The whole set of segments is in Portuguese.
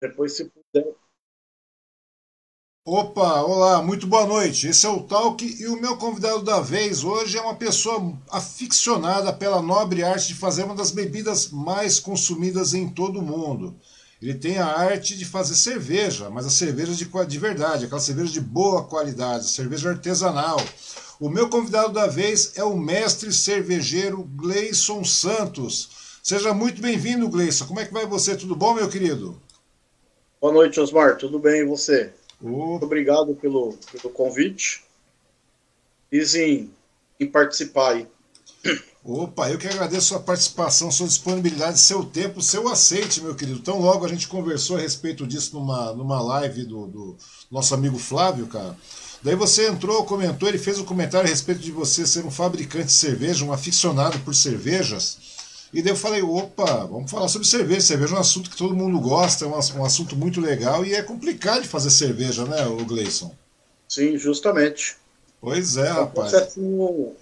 Depois, se puder. Opa, olá, muito boa noite. Esse é o Talk e o meu convidado da vez hoje é uma pessoa aficionada pela nobre arte de fazer uma das bebidas mais consumidas em todo o mundo. Ele tem a arte de fazer cerveja, mas a cerveja de, de verdade, aquela cerveja de boa qualidade, cerveja artesanal. O meu convidado da vez é o mestre cervejeiro Gleison Santos. Seja muito bem-vindo, Gleison. Como é que vai você? Tudo bom, meu querido? Boa noite, Osmar. Tudo bem e você? Muito obrigado pelo, pelo convite. E em, em participar aí. Opa, eu que agradeço a sua participação, sua disponibilidade, seu tempo, seu aceite, meu querido. Tão logo a gente conversou a respeito disso numa, numa live do, do nosso amigo Flávio, cara. Daí você entrou, comentou, ele fez um comentário a respeito de você ser um fabricante de cerveja, um aficionado por cervejas. E daí eu falei, opa, vamos falar sobre cerveja. Cerveja é um assunto que todo mundo gosta, é um, assunto muito legal e é complicado de fazer cerveja, né, o Gleison? Sim, justamente. Pois é, é um rapaz. Processo um,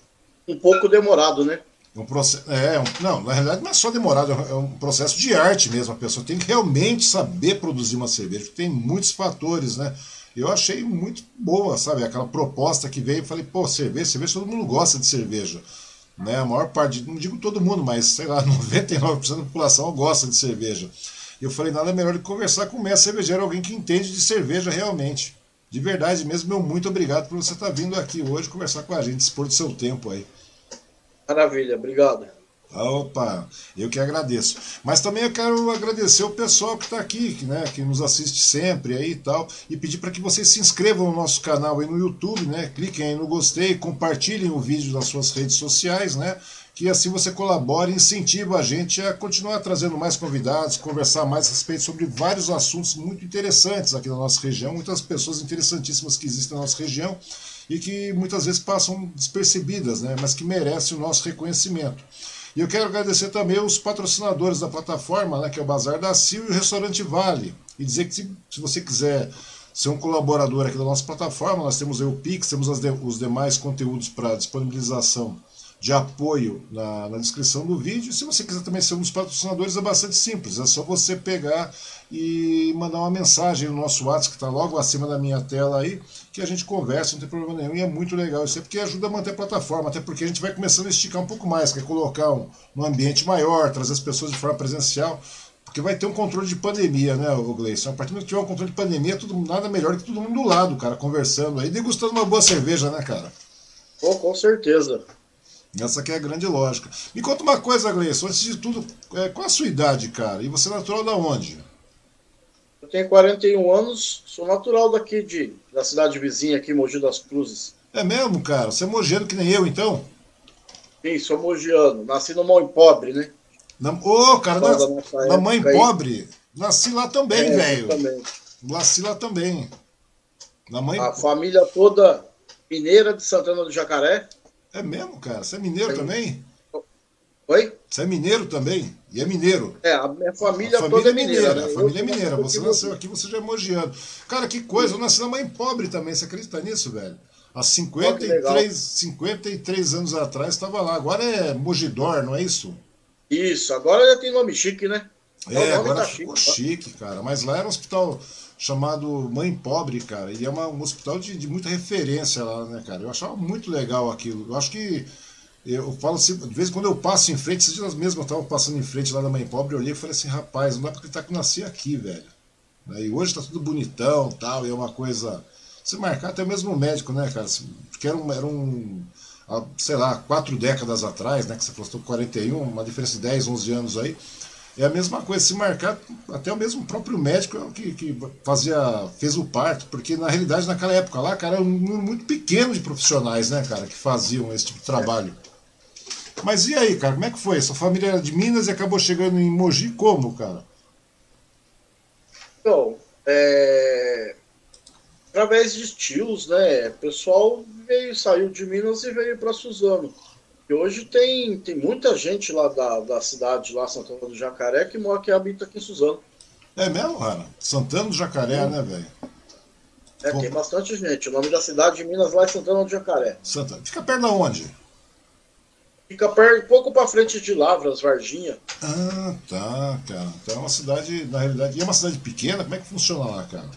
um pouco demorado, né? É um processo, é, um, não, na realidade não é só demorado, é um processo de arte mesmo. A pessoa tem que realmente saber produzir uma cerveja, tem muitos fatores, né? Eu achei muito boa, sabe? Aquela proposta que veio, falei, pô, cerveja, cerveja, todo mundo gosta de cerveja. Né? A maior parte, não digo todo mundo, mas sei lá, 99% da população gosta de cerveja. E eu falei, nada melhor do que conversar com o mestre cervejeiro, alguém que entende de cerveja realmente. De verdade mesmo, meu muito obrigado por você estar vindo aqui hoje conversar com a gente, expor do seu tempo aí. Maravilha, obrigado. Opa, eu que agradeço. Mas também eu quero agradecer o pessoal que está aqui, que, né, que nos assiste sempre aí e tal, e pedir para que vocês se inscrevam no nosso canal aí no YouTube, né? Cliquem aí no gostei, compartilhem o vídeo nas suas redes sociais, né? Que assim você colabora e incentiva a gente a continuar trazendo mais convidados, conversar mais a respeito sobre vários assuntos muito interessantes aqui na nossa região, muitas pessoas interessantíssimas que existem na nossa região e que muitas vezes passam despercebidas, né? Mas que merecem o nosso reconhecimento. E eu quero agradecer também os patrocinadores da plataforma, né, que é o Bazar da Sil e o Restaurante Vale. E dizer que se, se você quiser ser um colaborador aqui da nossa plataforma, nós temos o Pix, temos de, os demais conteúdos para disponibilização de apoio na, na, descrição do vídeo. Se você quiser também ser um dos patrocinadores, é bastante simples. É só você pegar e mandar uma mensagem no nosso WhatsApp, que está logo acima da minha tela aí, que a gente conversa, não tem problema nenhum. E é muito legal isso aí, porque ajuda a manter a plataforma, até porque a gente vai começando a esticar um pouco mais, que é colocar um, um ambiente maior, trazer as pessoas de forma presencial. Porque vai ter um controle de pandemia, né, Gleison? A partir do momento que tiver um controle de pandemia, tudo, nada melhor que todo mundo do lado, cara, conversando aí, degustando uma boa cerveja, né, cara? Oh, com certeza. Essa aqui é a grande lógica. Me conta uma coisa, Gleison, antes de tudo, é, qual a sua idade, cara? E você é natural da onde? Eu tenho 41 anos, sou natural daqui de, da cidade vizinha, aqui, Mogi das Cruzes. É mesmo, cara? Você é mogiano que nem eu, então? Sim, sou mogiano. Nasci no Mãe Pobre, né? Ô, oh, cara, na, na Mãe Pobre? Nasci lá também, é, velho. Nasci lá também. Na mãe... A família toda mineira de Santana do Jacaré. É mesmo, cara? Você é mineiro é. também? Oi? Você é mineiro também? E é mineiro. É, a minha família, a família toda é mineira. Né? A família é mineira. Você nasceu aqui, você já é mogiano. Cara, que coisa. Eu nasci na mãe pobre também. Você acredita nisso, velho? Há 53, 53 anos atrás estava lá. Agora é Mogidor, não é isso? Isso. Agora já tem nome chique, né? É, agora tá ficou chique, chique, cara. Mas lá era um hospital chamado Mãe Pobre, cara. E é uma, um hospital de, de, muita referência lá, né, cara? Eu achava muito legal aquilo. Eu acho que. Eu falo assim, de vez em quando eu passo em frente, esses dias mesmo eu tava passando em frente lá da Mãe Pobre, eu olhei e falei assim, rapaz, não dá pra acreditar que nasci aqui, velho. E hoje tá tudo bonitão tal, e é uma coisa. Se marcar até mesmo o médico, né, cara? Porque era um, era um. Sei lá, quatro décadas atrás, né? Que você falou 41, uma diferença de 10, 11 anos aí é a mesma coisa, se marcar, até o mesmo próprio médico é que, que fazia, fez o parto, porque na realidade naquela época lá, cara, era um número muito pequeno de profissionais, né, cara, que faziam esse tipo de trabalho. Mas e aí, cara, como é que foi? Sua família era de Minas e acabou chegando em Mogi como, cara? Então, é... através de tios, né, o pessoal veio, saiu de Minas e veio para Suzano. E hoje tem, tem muita gente lá da, da cidade, lá, Santana do Jacaré, que mora que habita aqui em Suzano. É mesmo, cara? Santana do Jacaré, né, velho? É, Pô. tem bastante gente. O nome da cidade de Minas lá é Santana do Jacaré. Santa... Fica perto de onde? Fica perto, pouco para frente de Lavras, Varginha. Ah, tá, cara. Então é uma cidade, na realidade, e é uma cidade pequena? Como é que funciona lá, cara?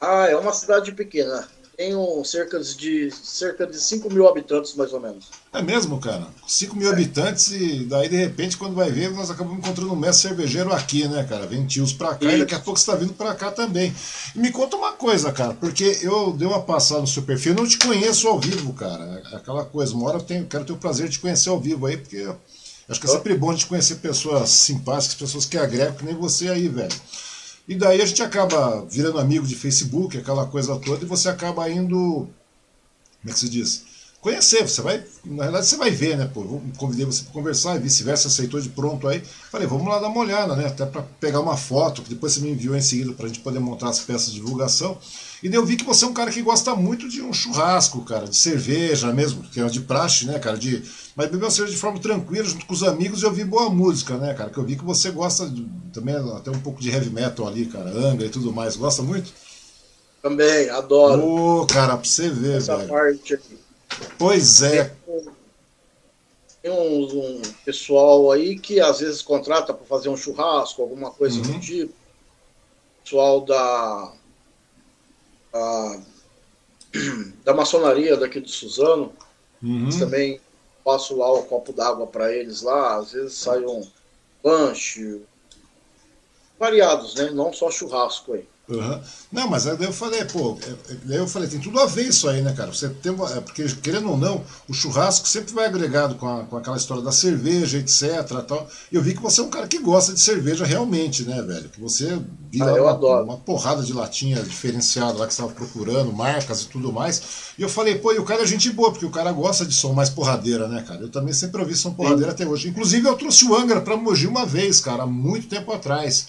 Ah, é uma cidade pequena. Tem um, cerca, de, cerca de 5 mil habitantes, mais ou menos. É mesmo, cara? 5 mil é. habitantes e daí, de repente, quando vai ver, nós acabamos encontrando um mestre cervejeiro aqui, né, cara? Vem tios pra cá e, e daqui a pouco você tá vindo pra cá também. E me conta uma coisa, cara, porque eu dei uma passada no seu perfil, eu não te conheço ao vivo, cara. É aquela coisa, uma hora eu tenho, quero ter o prazer de te conhecer ao vivo aí, porque acho que é sempre bom de conhecer pessoas simpáticas, pessoas que agregam, que nem você aí, velho. E daí a gente acaba virando amigo de Facebook, aquela coisa toda, e você acaba indo. Como é que se diz? Conhecer, você vai. Na verdade, você vai ver, né? Pô, convidei você para conversar e vice-versa, aceitou de pronto aí. Falei, vamos lá dar uma olhada, né? Até para pegar uma foto, que depois você me enviou em seguida para a gente poder montar as peças de divulgação. E daí eu vi que você é um cara que gosta muito de um churrasco, cara, de cerveja mesmo, que é de praxe, né, cara, de mas beber uma cerveja de forma tranquila, junto com os amigos e ouvir boa música, né, cara? Que eu vi que você gosta de, também até um pouco de heavy metal ali, cara, Angra e tudo mais. Gosta muito? Também, adoro. Ô, oh, cara, pra você ver, Essa velho. parte aqui. Pois é. Tem um, um, pessoal aí que às vezes contrata para fazer um churrasco, alguma coisa uhum. do tipo. Pessoal da a, da maçonaria daqui de Suzano. Uhum. Também passo lá o copo d'água para eles lá, às vezes sai um lanche, variados, né? Não só churrasco aí. Uhum. Não, mas aí eu falei, pô, é, é, daí eu falei, tem tudo a ver isso aí, né, cara? Você tem uma, é porque, querendo ou não, o churrasco sempre vai agregado com, a, com aquela história da cerveja, etc. Tal. E eu vi que você é um cara que gosta de cerveja realmente, né, velho? Que você viu ah, uma, uma, porrada de latinha diferenciada lá que você estava procurando, marcas e tudo mais. E eu falei, pô, e o cara é gente boa, porque o cara gosta de som mais porradeira, né, cara? Eu também sempre ouvi som porradeira Sim. até hoje. Inclusive, eu trouxe o Angra pra Mogi uma vez, cara, há muito tempo atrás.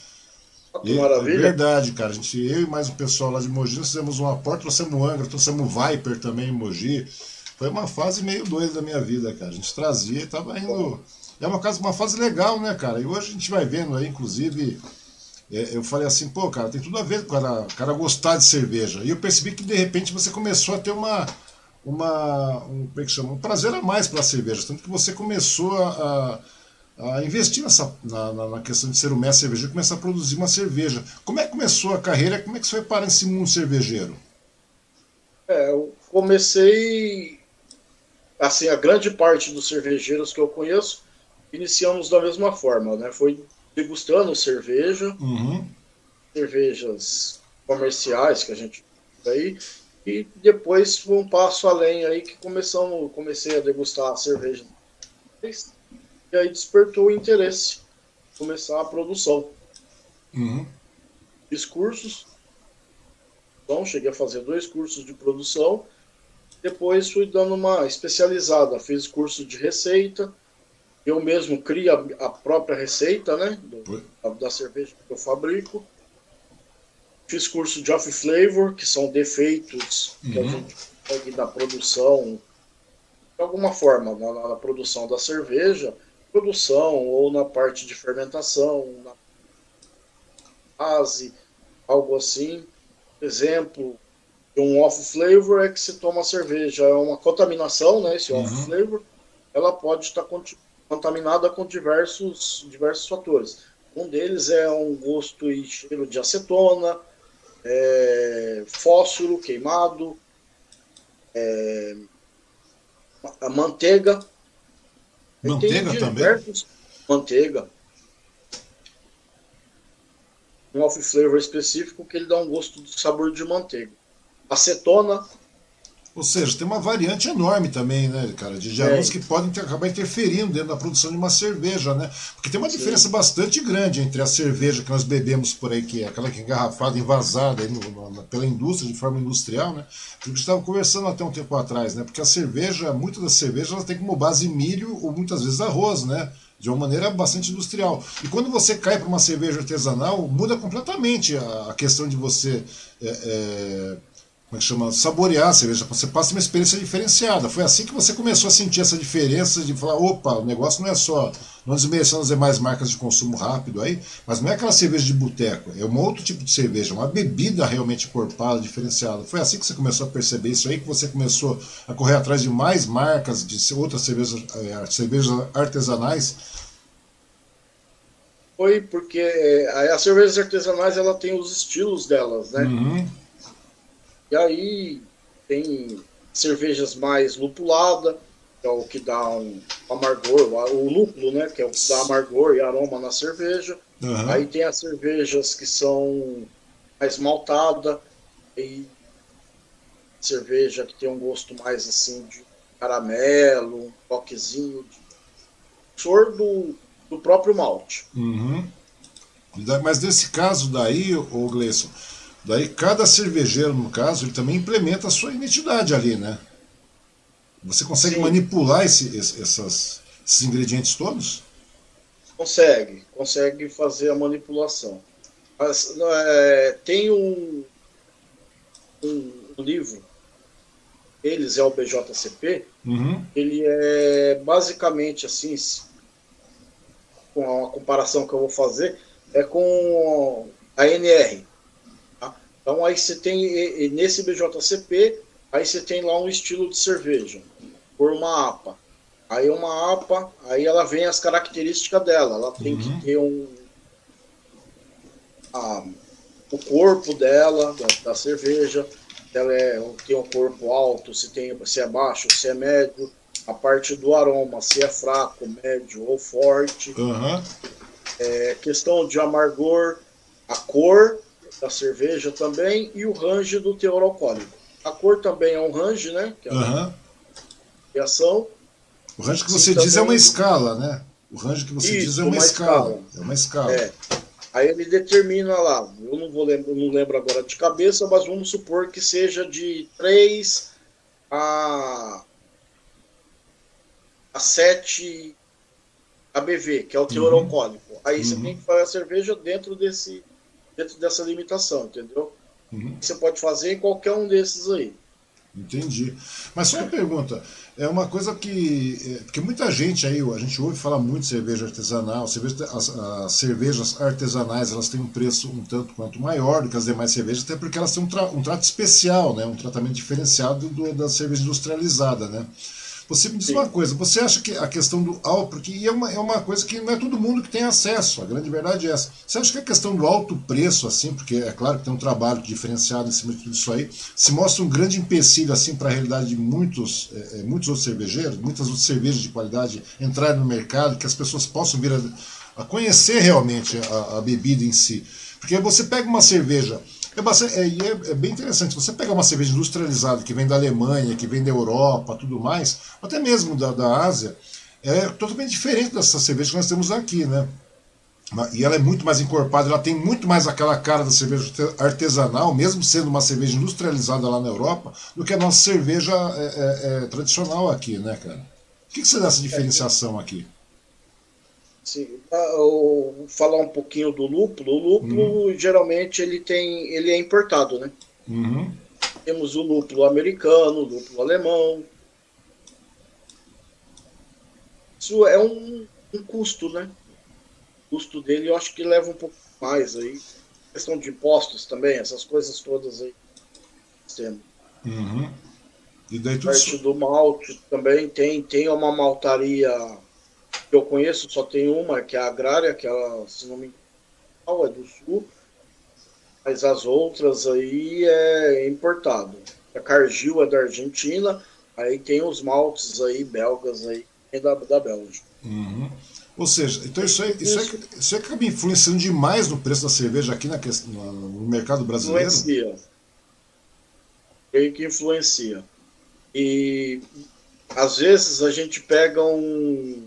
Que maravilha. É verdade, cara. A gente, eu e mais o pessoal lá de Mogi, nós fizemos uma porta, trouxemos Angra, trouxemos Viper também em Mogi. Foi uma fase meio doida da minha vida, cara. A gente trazia e tava indo. É uma, casa, uma fase legal, né, cara? E hoje a gente vai vendo aí, inclusive. É, eu falei assim, pô, cara, tem tudo a ver com o cara, cara gostar de cerveja. E eu percebi que de repente você começou a ter uma. uma um, como é que chama? Um prazer a mais pela cerveja. Tanto que você começou a, a a investir nessa, na, na, questão de ser o mestre cervejeiro e começar a produzir uma cerveja. Como é que começou a carreira? Como é que você foi parar nesse mundo cervejeiro? É, eu comecei, assim, a grande parte dos cervejeiros que eu conheço, iniciamos da mesma forma, né? Foi degustando cerveja, uhum. cervejas comerciais que a gente aí, e depois um passo além aí que começamos, comecei a degustar a cerveja e aí despertou o interesse, começar a produção. Uhum. Fiz cursos, então cheguei a fazer dois cursos de produção, depois fui dando uma especializada, fiz curso de receita, eu mesmo crio a, a própria receita, né, do, da, da cerveja que eu fabrico, fiz curso de off flavor, que são defeitos uhum. que a uhum. gente consegue da produção, de alguma forma, na, na, produção da cerveja, produção ou na parte de fermentação, na base, algo assim. Exemplo de um off flavor é que se toma cerveja, é uma contaminação, né? Esse off uhum. flavor, ela pode estar contaminada com diversos, diversos fatores. Um deles é um gosto e cheiro de acetona, é, fósforo queimado, é, a manteiga, Manteiga também? Manteiga. Um off flavor específico que ele dá um gosto de sabor de manteiga. Acetona. Ou seja, tem uma variante enorme também, né, cara, de aromas que podem ter, acabar interferindo dentro da produção de uma cerveja, né? Porque tem uma Sim. diferença bastante grande entre a cerveja que nós bebemos por aí, que é aquela que é engarrafada, envasada aí no, no, pela indústria, de forma industrial, né? A gente estava conversando até um tempo atrás, né? Porque a cerveja, muitas das cervejas, elas têm como base milho ou muitas vezes arroz, né? de uma maneira bastante industrial. E quando você cai para uma cerveja artesanal, muda completamente a, questão de você é, é, como é que chama? Saborear a cerveja. Você passa uma experiência diferenciada. Foi assim que você começou a sentir essa diferença de falar, opa, o negócio não é só não desmerecendo as demais marcas de consumo rápido aí, mas não é aquela cerveja de boteco, é um outro tipo de cerveja, uma bebida realmente corpada, diferenciada. Foi assim que você começou a perceber isso aí, que você começou a correr atrás de mais marcas, de outras cervejas, é, cervejas artesanais? Foi porque é, as cervejas artesanais ela tem os estilos delas, né? Uhum. E aí tem cervejas mais lupulada, que é o que dá um amargor, o lúpulo, né? Que é o que dá amargor e aroma na cerveja. Uhum. Aí tem as cervejas que são mais maltada e cerveja que tem um gosto mais assim de caramelo, um toquezinho de sor do, do próprio malte. Uhum. Mas nesse caso daí, o Gleison, daí cada cervejeiro, no caso, ele também implementa a sua identidade ali, né? Você consegue Sim. manipular esse, esse, essas, esses ingredientes todos? Consegue, consegue fazer a manipulação. Mas, é, tem um, um, livro, eles é o BJCP, uhum. ele é basicamente assim, com a comparação que eu vou fazer, é com a NR. Então aí você tem, nesse BJCP, aí você tem lá um estilo de cerveja por uma APA. Aí uma APA, aí ela vem as características dela. Ela tem uhum. que ter um. A, o corpo dela, da, da, cerveja, ela é, tem um corpo alto, se, tem, se é baixo, se é médio, a parte do aroma, se é fraco, médio ou forte. Uhum. É, questão de amargor, a cor da cerveja também e o range do teor alcoólico. A cor também é um range, né? Que é uhum. O range que você diz também... é uma escala, né? O range que você Isso, diz é uma, uma escala. escala. É uma escala. É. Aí ele determina lá, eu não vou lembrar, não lembro agora de cabeça, mas vamos supor que seja de 3 a, a 7 ABV, que é o teor uhum. alcoólico. Aí uhum. você tem que fazer a cerveja dentro, desse, dentro dessa limitação, entendeu? Uhum. Você pode fazer em qualquer um desses aí. Entendi. Mas só uma pergunta, é uma coisa que. É, porque muita gente aí, a gente ouve falar muito de cerveja artesanal, cerveja, as, as, cervejas artesanais elas têm um preço um tanto quanto maior do que as demais cervejas, até porque elas têm um, tra, um trato especial, né, um tratamento diferenciado do, da cerveja industrializada. Né? Você me diz Sim. uma coisa, você acha que a questão do alto, porque é uma, é uma coisa que não é todo mundo que tem acesso, a grande verdade é essa. Você acha que a questão do alto preço, assim, porque é claro que tem um trabalho diferenciado em cima de tudo isso aí, se mostra um grande empecilho, assim, para a realidade de muitos, é, é, muitos outros cervejeiros, muitas outras cervejas de qualidade entrarem no mercado, que as pessoas possam vir a, a conhecer realmente a, a bebida em si. Porque você pega uma cerveja é, bastante, é, é, é, bem interessante. Você pega uma cerveja industrializada que vem da Alemanha, que vem da Europa, tudo mais, até mesmo da, da Ásia, é totalmente diferente dessa cerveja que nós temos aqui, né? E ela é muito mais encorpada, ela tem muito mais aquela cara da cerveja artesanal, mesmo sendo uma cerveja industrializada lá na Europa, do que a nossa cerveja é, é, é tradicional aqui, né, cara? O que, que você dá essa diferenciação aqui? Sim, vou falar um pouquinho do lúpulo. O lúpulo uhum. geralmente ele tem, ele é importado, né? Uhum. Temos o lúpulo americano, o lúpulo alemão. Isso é um, um custo, né? O custo dele eu acho que leva um pouco mais aí. Questão de impostos também, essas coisas todas aí. Tendo. Uhum. E daí tudo... Parte do malte também tem, tem uma maltaria que eu conheço só tem uma, que é a Agrária, que ela, se não me engano, é do sul, mas as outras aí é importado. A Cargill é da Argentina, aí tem os maltes aí, belgas aí, é da, da Bélgica. Uhum. Ou seja, então isso aí, isso, isso aí acaba influenciando demais no preço da cerveja aqui na, no mercado brasileiro? Influencia. Creio que influencia. E às vezes a gente pega um,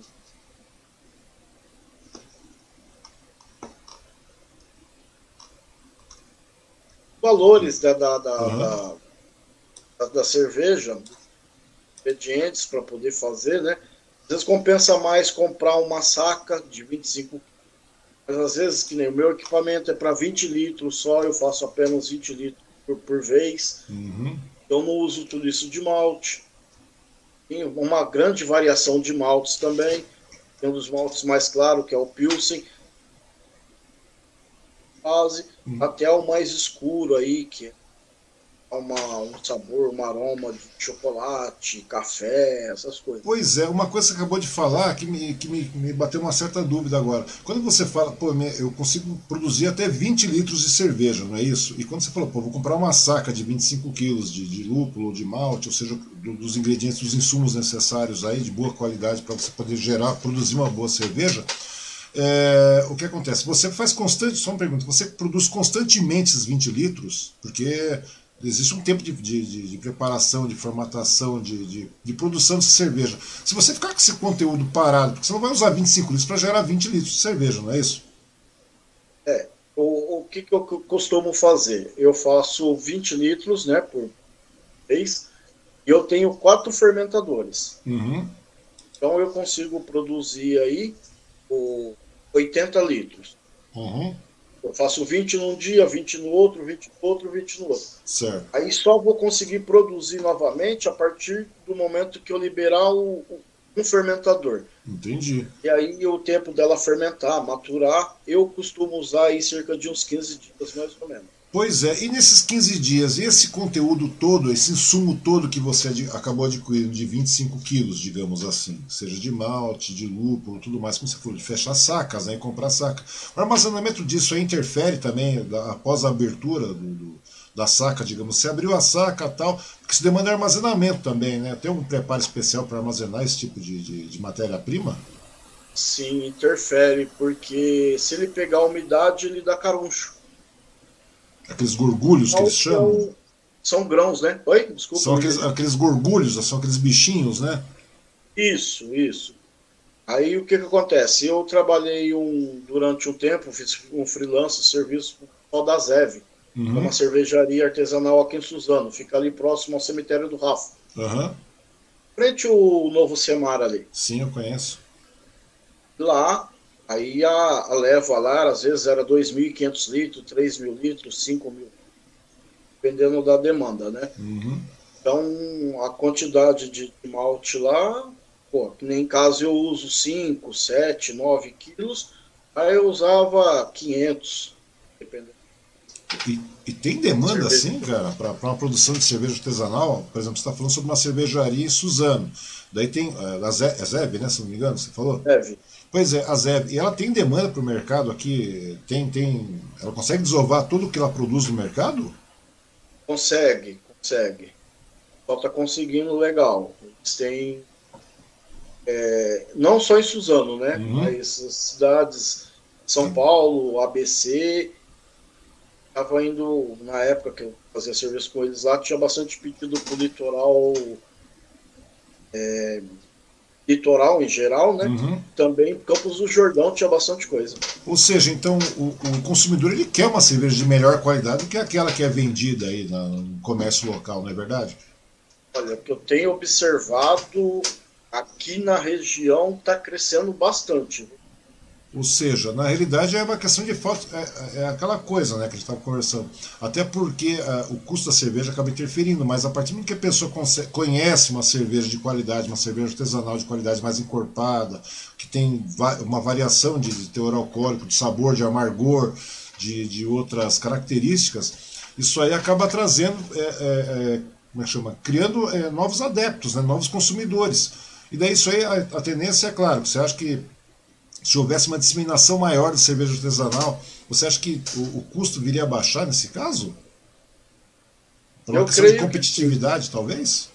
valores da, da, da, uhum. da, da, cerveja, expedientes para poder fazer, né? Às vezes compensa mais comprar uma saca de 25 mas às vezes, que nem o meu equipamento é para 20 litros só, eu faço apenas 20 litros por, por vez. Uhum. Eu não uso tudo isso de malte. Tem uma grande variação de maltes também. tem um dos maltes mais claros, que é o Pilsen, base, hum. até o mais escuro aí, que é uma, um sabor, um aroma de chocolate, café, essas coisas. Pois é, uma coisa que você acabou de falar que me, que me, me bateu uma certa dúvida agora. Quando você fala, pô, eu consigo produzir até 20 litros de cerveja, não é isso? E quando você falou, pô, vou comprar uma saca de 25 quilos de, de lúpulo, de malte, ou seja, do, dos ingredientes, dos insumos necessários aí, de boa qualidade, para você poder gerar, produzir uma boa cerveja. É, o que acontece? Você faz constante, só uma pergunta, você produz constantemente esses 20 litros? Porque Existe um tempo de, de, de preparação, de formatação, de, de, produção de cerveja. Se você ficar com esse conteúdo parado, porque você não vai usar 25 litros para gerar 20 litros de cerveja, não é isso? É. O, o que, que eu costumo fazer? Eu faço 20 litros né, por mês e eu tenho quatro fermentadores. Uhum. Então eu consigo produzir aí o 80 litros. Uhum. Eu faço 20 num dia, 20 no outro, 20 no outro, 20 no outro. Certo. Aí só vou conseguir produzir novamente a partir do momento que eu liberar o, o um fermentador. Entendi. E aí o tempo dela fermentar, maturar, eu costumo usar aí cerca de uns 15 dias mais ou menos. Pois é, e nesses 15 dias, esse conteúdo todo, esse insumo todo que você acabou adquirindo de 25 quilos, digamos assim, seja de malte, de lúpulo, tudo mais, como você falou, de fechar sacas, né, e comprar saca. O armazenamento disso aí interfere também da, após a abertura do, do, da saca, digamos, você abriu a saca tal, porque isso demanda armazenamento também, né? Tem um preparo especial para armazenar esse tipo de, de, de matéria-prima? Sim, interfere, porque se ele pegar a umidade, ele dá caruncho. Aqueles gorgulhos que eles chamam? São grãos, né? Oi? Desculpa. São aqueles, aqueles gorgulhos, são aqueles bichinhos, né? Isso, isso. Aí o que, que acontece? Eu trabalhei um, durante um tempo, fiz um freelance, serviço o da Zev, uhum. uma cervejaria artesanal aqui em Suzano, fica ali próximo ao cemitério do Rafa. Uhum. Frente o novo Semar ali. Sim, eu conheço. Lá Aí a, a leva lá, às vezes era 2.500 litros, 3.000 litros, 5.000, dependendo da demanda, né? Uhum. Então, a quantidade de malte lá, pô, nem caso eu uso 5, 7, 9 quilos, aí eu usava 500, dependendo. E, e tem demanda, assim, cara, para uma produção de cerveja artesanal? Por exemplo, você está falando sobre uma cervejaria em Suzano. Daí tem eh, a Zeb, né, se não me engano, você falou? Zeb. Pois é, a Zeb, e ela tem demanda para o mercado aqui? Tem, tem, ela consegue desovar tudo que ela produz no mercado? Consegue, consegue. Só está conseguindo legal. Eles têm, é, não só em Suzano, né? Uhum. Mas as cidades, São Paulo, ABC, estava indo, na época que eu fazia serviço com eles lá, tinha bastante pedido para o litoral é, litoral em geral, né? Uhum. Também Campos do Jordão tinha bastante coisa. Ou seja, então o, o, consumidor ele quer uma cerveja de melhor qualidade do que aquela que é vendida aí no comércio local, não é verdade? Olha, o que eu tenho observado aqui na região está crescendo bastante. Ou seja, na realidade é uma questão de falta. É, é aquela coisa né, que a gente estava conversando. Até porque uh, o custo da cerveja acaba interferindo, mas a partir do que a pessoa conhece uma cerveja de qualidade, uma cerveja artesanal de qualidade mais encorpada, que tem va uma variação de, de, teor alcoólico, de sabor, de amargor, de, de outras características, isso aí acaba trazendo, é, é, é como é que chama? Criando é, novos adeptos, né, novos consumidores. E daí isso aí, a, a tendência é claro, você acha que se houvesse uma disseminação maior de cerveja artesanal, você acha que o, o custo viria a baixar nesse caso? Por uma Eu questão de competitividade, talvez?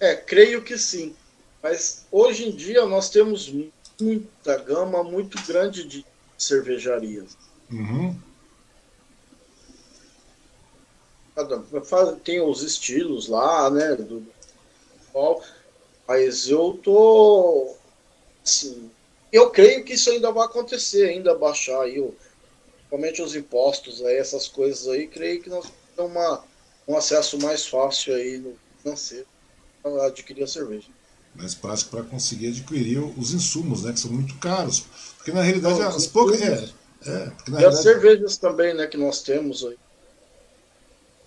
É, creio que sim. Mas hoje em dia nós temos muita gama muito grande de cervejarias. Uhum. Tem os estilos lá, né? Do, mas eu tô assim, eu creio que isso ainda vai acontecer, ainda baixar aí, o, principalmente os impostos, aí, essas coisas aí, creio que nós temos uma, um acesso mais fácil aí no financeiro para adquirir a cerveja. Mais prático para conseguir adquirir os insumos, né, que são muito caros. Porque na realidade, Não, as poucas. É, é, porque, e realidade... as cervejas também, né, que nós temos aí.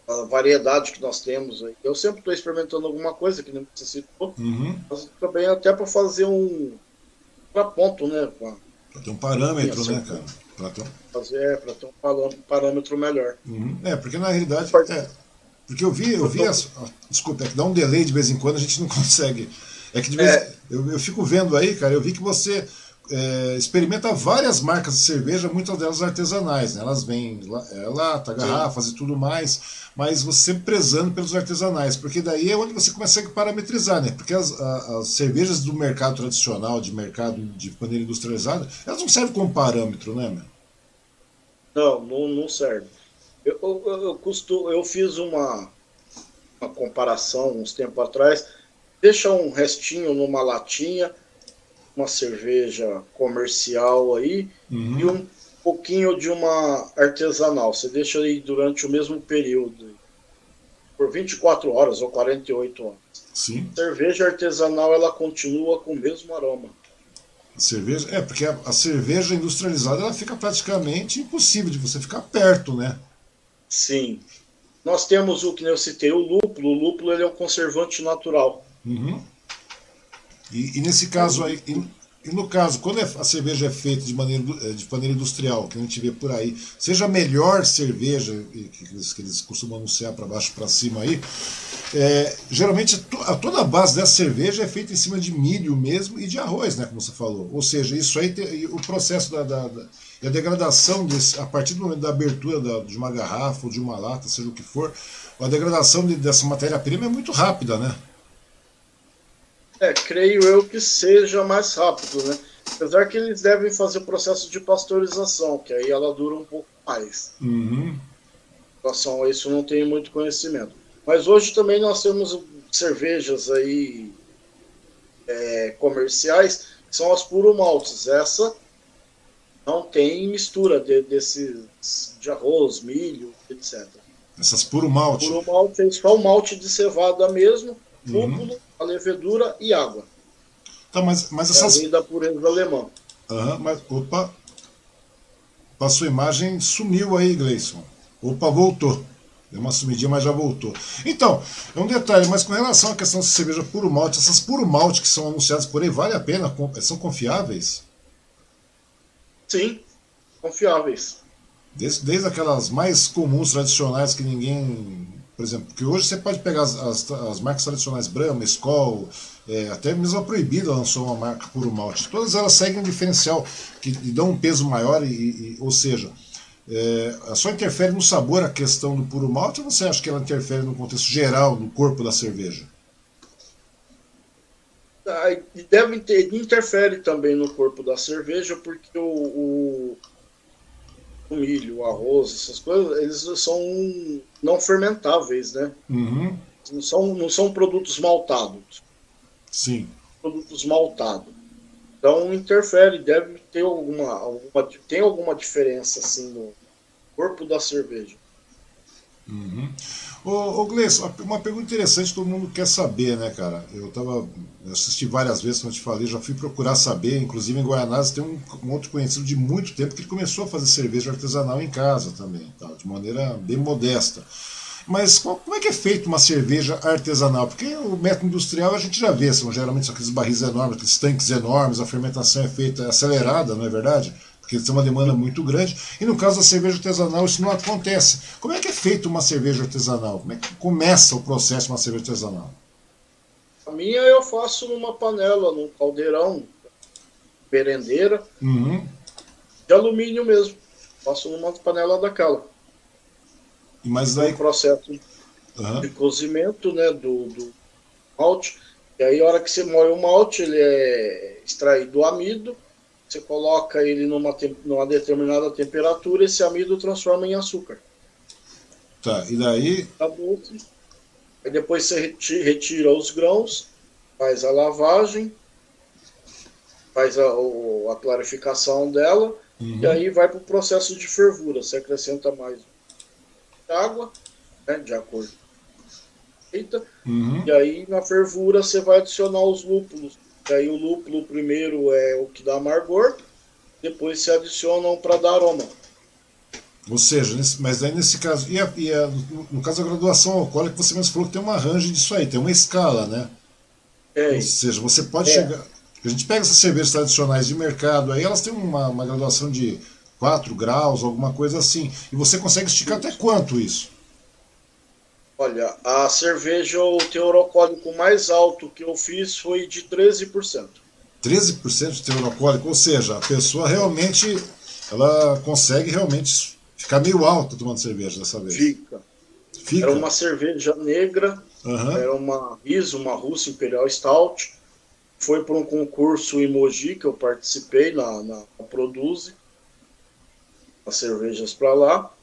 A variedade que nós temos aí. Eu sempre estou experimentando alguma coisa que não necessito. Uhum. Mas também até para fazer um para ponto, né? Para ter um parâmetro, né, cara? Para ter... Fazer, é, para ter um parâmetro melhor. Uhum. É, porque na realidade. É, porque eu vi, eu vi as, desculpa, é que dá um delay de vez em quando, a gente não consegue. É que de vez é. eu, eu fico vendo aí, cara, eu vi que você é, experimenta várias marcas de cerveja, muitas delas artesanais, né? Elas vêm é, lata, garrafas Sim. e tudo mais, mas você sempre prezando pelos artesanais, porque daí é onde você consegue parametrizar, né? Porque as, a, as cervejas do mercado tradicional, de mercado de maneira industrializada, elas não servem como parâmetro, né, meu? Não, não, não serve. Eu, eu, eu, costumo, eu fiz uma, uma comparação uns tempos atrás, deixa um restinho numa latinha, uma cerveja comercial aí uhum. e um pouquinho de uma artesanal. Você deixa aí durante o mesmo período, por 24 horas ou 48 horas. Sim. Cerveja artesanal ela continua com o mesmo aroma. A cerveja, é, porque a, a, cerveja industrializada ela fica praticamente impossível de você ficar perto, né? Sim. Nós temos o que eu citei, o lúpulo. O lúpulo ele é um conservante natural. Uhum. E, e nesse caso aí, e, e, no caso, quando é, a cerveja é feita de maneira, eh, de maneira industrial, que a gente vê por aí, seja a melhor cerveja que eles, que eles costumam anunciar para baixo para cima aí, é, geralmente a toda a base dessa cerveja é feita em cima de milho mesmo e de arroz, né, como você falou. Ou seja, isso aí tem, o processo da, da, da a degradação desse, a partir do momento da abertura da, de uma garrafa ou de uma lata, seja o que for, a degradação de, dessa matéria-prima é muito rápida, né? É, creio eu que seja mais rápido, né? Apesar que eles devem fazer o processo de pasteurização, que aí ela dura um pouco mais. Uhum. Em relação a isso, eu não tenho muito conhecimento. Mas hoje também nós temos cervejas aí é, comerciais, que são as puro maltes. Essa não tem mistura de, desses de arroz, milho, etc. Essas puro malte. Puro malte é só o malte de cevada mesmo, lúpulo, uhum a levedura e água. Tá, mas, mas é essas. É da pureza alemã. Aham, mas. Opa! A imagem, sumiu aí, Gleison. Opa, voltou. Deu uma sumidinha, mas já voltou. Então, é um detalhe, mas com relação à questão de cerveja puro malte, essas puro malte que são anunciadas por aí, vale a pena? São confiáveis? Sim, confiáveis. Desde, desde aquelas mais comuns, tradicionais, que ninguém por exemplo, porque hoje você pode pegar as, as, as marcas tradicionais Brahma, Skol, é, até mesmo a Proibida lançou uma marca puro malte. Todas elas seguem um diferencial que dão um peso maior, e, e ou seja, é, só interfere no sabor a questão do puro malte ou você acha que ela interfere no contexto geral, no corpo da cerveja? Ah, deve ter, interfere também no corpo da cerveja, porque o, o o milho, o arroz, essas coisas, eles são não fermentáveis, né? Uhum. Não, são, não são produtos maltados. Sim. Produtos maltados. Então interfere, deve ter alguma, alguma, tem alguma diferença assim no corpo da cerveja. Uhum. Ô, ô Gleison, uma pergunta interessante todo mundo quer saber, né, cara? Eu tava. Eu assisti várias vezes, como eu te falei, já fui procurar saber, inclusive em Guaianazes tem um, um, outro conhecido de muito tempo que ele começou a fazer cerveja artesanal em casa também, tá? de maneira bem modesta. Mas qual, como é que é feita uma cerveja artesanal? Porque o método industrial a gente já vê, são geralmente são aqueles barris enormes, aqueles tanques enormes, a fermentação é feita acelerada, não é verdade? Porque têm uma demanda muito grande. E no caso da cerveja artesanal, isso não acontece. Como é que é feita uma cerveja artesanal? Como é que começa o processo de uma cerveja artesanal? A minha eu faço numa panela, num caldeirão, merendeira, uhum. de alumínio mesmo. Faço numa panela daquela. Mas daí... O processo uhum. de cozimento né, do, do malte. E aí, a hora que você moe o malte, ele é extraído do amido, você coloca ele numa, numa determinada temperatura, esse amido transforma em açúcar. Tá, e daí? Aí depois você retira os grãos, faz a lavagem, faz a, a clarificação dela, uhum. e aí vai para o processo de fervura. Você acrescenta mais água, né, de acordo com uhum. e aí na fervura você vai adicionar os lúpulos Aí o lúpulo primeiro é o que dá amargor, depois se adicionam para dar aroma. Ou seja, nesse, mas aí nesse caso, e, a, e a, no, no, caso da graduação alcoólica, você mesmo falou que tem uma range disso aí, tem uma escala, né? É. Ou seja, você pode é. chegar. A gente pega essas cervejas tradicionais de mercado, aí elas têm uma, uma graduação de 4 graus, alguma coisa assim. E você consegue esticar até quanto isso? Olha, a cerveja, o teor alcoólico mais alto que eu fiz foi de 13%. 13% de teor alcoólico, ou seja, a pessoa realmente ela consegue realmente ficar meio alta tomando cerveja dessa vez. Fica. Fica. Era uma cerveja negra, uhum. era uma riso, uma Russa Imperial Stout. Foi para um concurso em Mogi que eu participei na, na, na Produze, as cervejas para lá.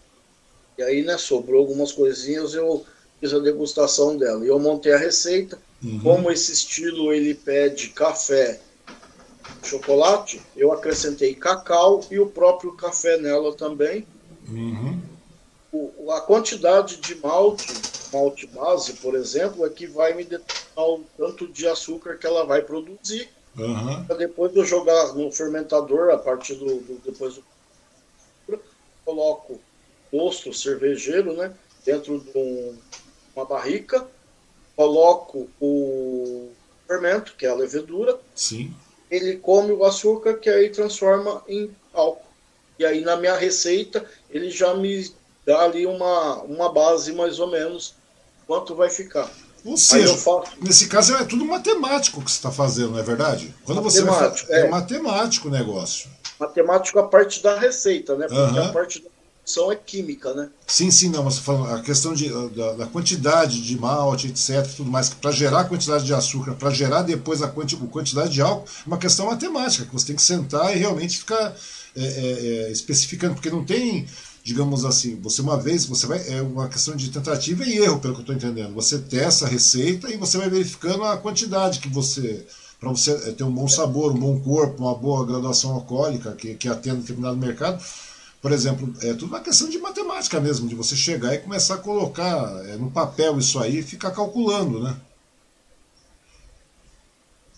E aí, né, sobrou algumas coisinhas, eu fiz a degustação dela. E eu montei a receita. Uhum. Como esse estilo ele pede café, chocolate, eu acrescentei cacau e o próprio café nela também. Uhum. O, a quantidade de malte, malte base, por exemplo, é que vai me determinar o tanto de açúcar que ela vai produzir. Uhum. Depois de eu jogar no fermentador, a partir do, do depois do coloco posto cervejeiro, né, dentro de um, uma barrica, coloco o fermento, que é a levedura. Sim. Ele come o açúcar, que aí transforma em álcool. E aí na minha receita ele já me dá ali uma, uma base mais ou menos quanto vai ficar. Ou seja, faço... nesse caso é tudo matemático que você está fazendo, não é verdade? Quando matemático, você é. é matemático o negócio. Matemático a parte da receita, né? Porque uhum. a parte da produção é química, né? Sim, sim, não, mas a questão de, da, da, quantidade de malte, etc, tudo mais, para gerar a quantidade de açúcar, para gerar depois a quanti, quantidade de álcool, é uma questão matemática, que você tem que sentar e realmente ficar é, é, é, especificando, porque não tem, digamos assim, você uma vez, você vai, é uma questão de tentativa e erro, pelo que eu estou entendendo. Você testa a receita e você vai verificando a quantidade que você, para você é, ter um bom sabor, um bom corpo, uma boa graduação alcoólica que, que atenda determinado mercado. Por exemplo, é tudo uma questão de matemática mesmo, de você chegar e começar a colocar é, no papel isso aí e ficar calculando, né?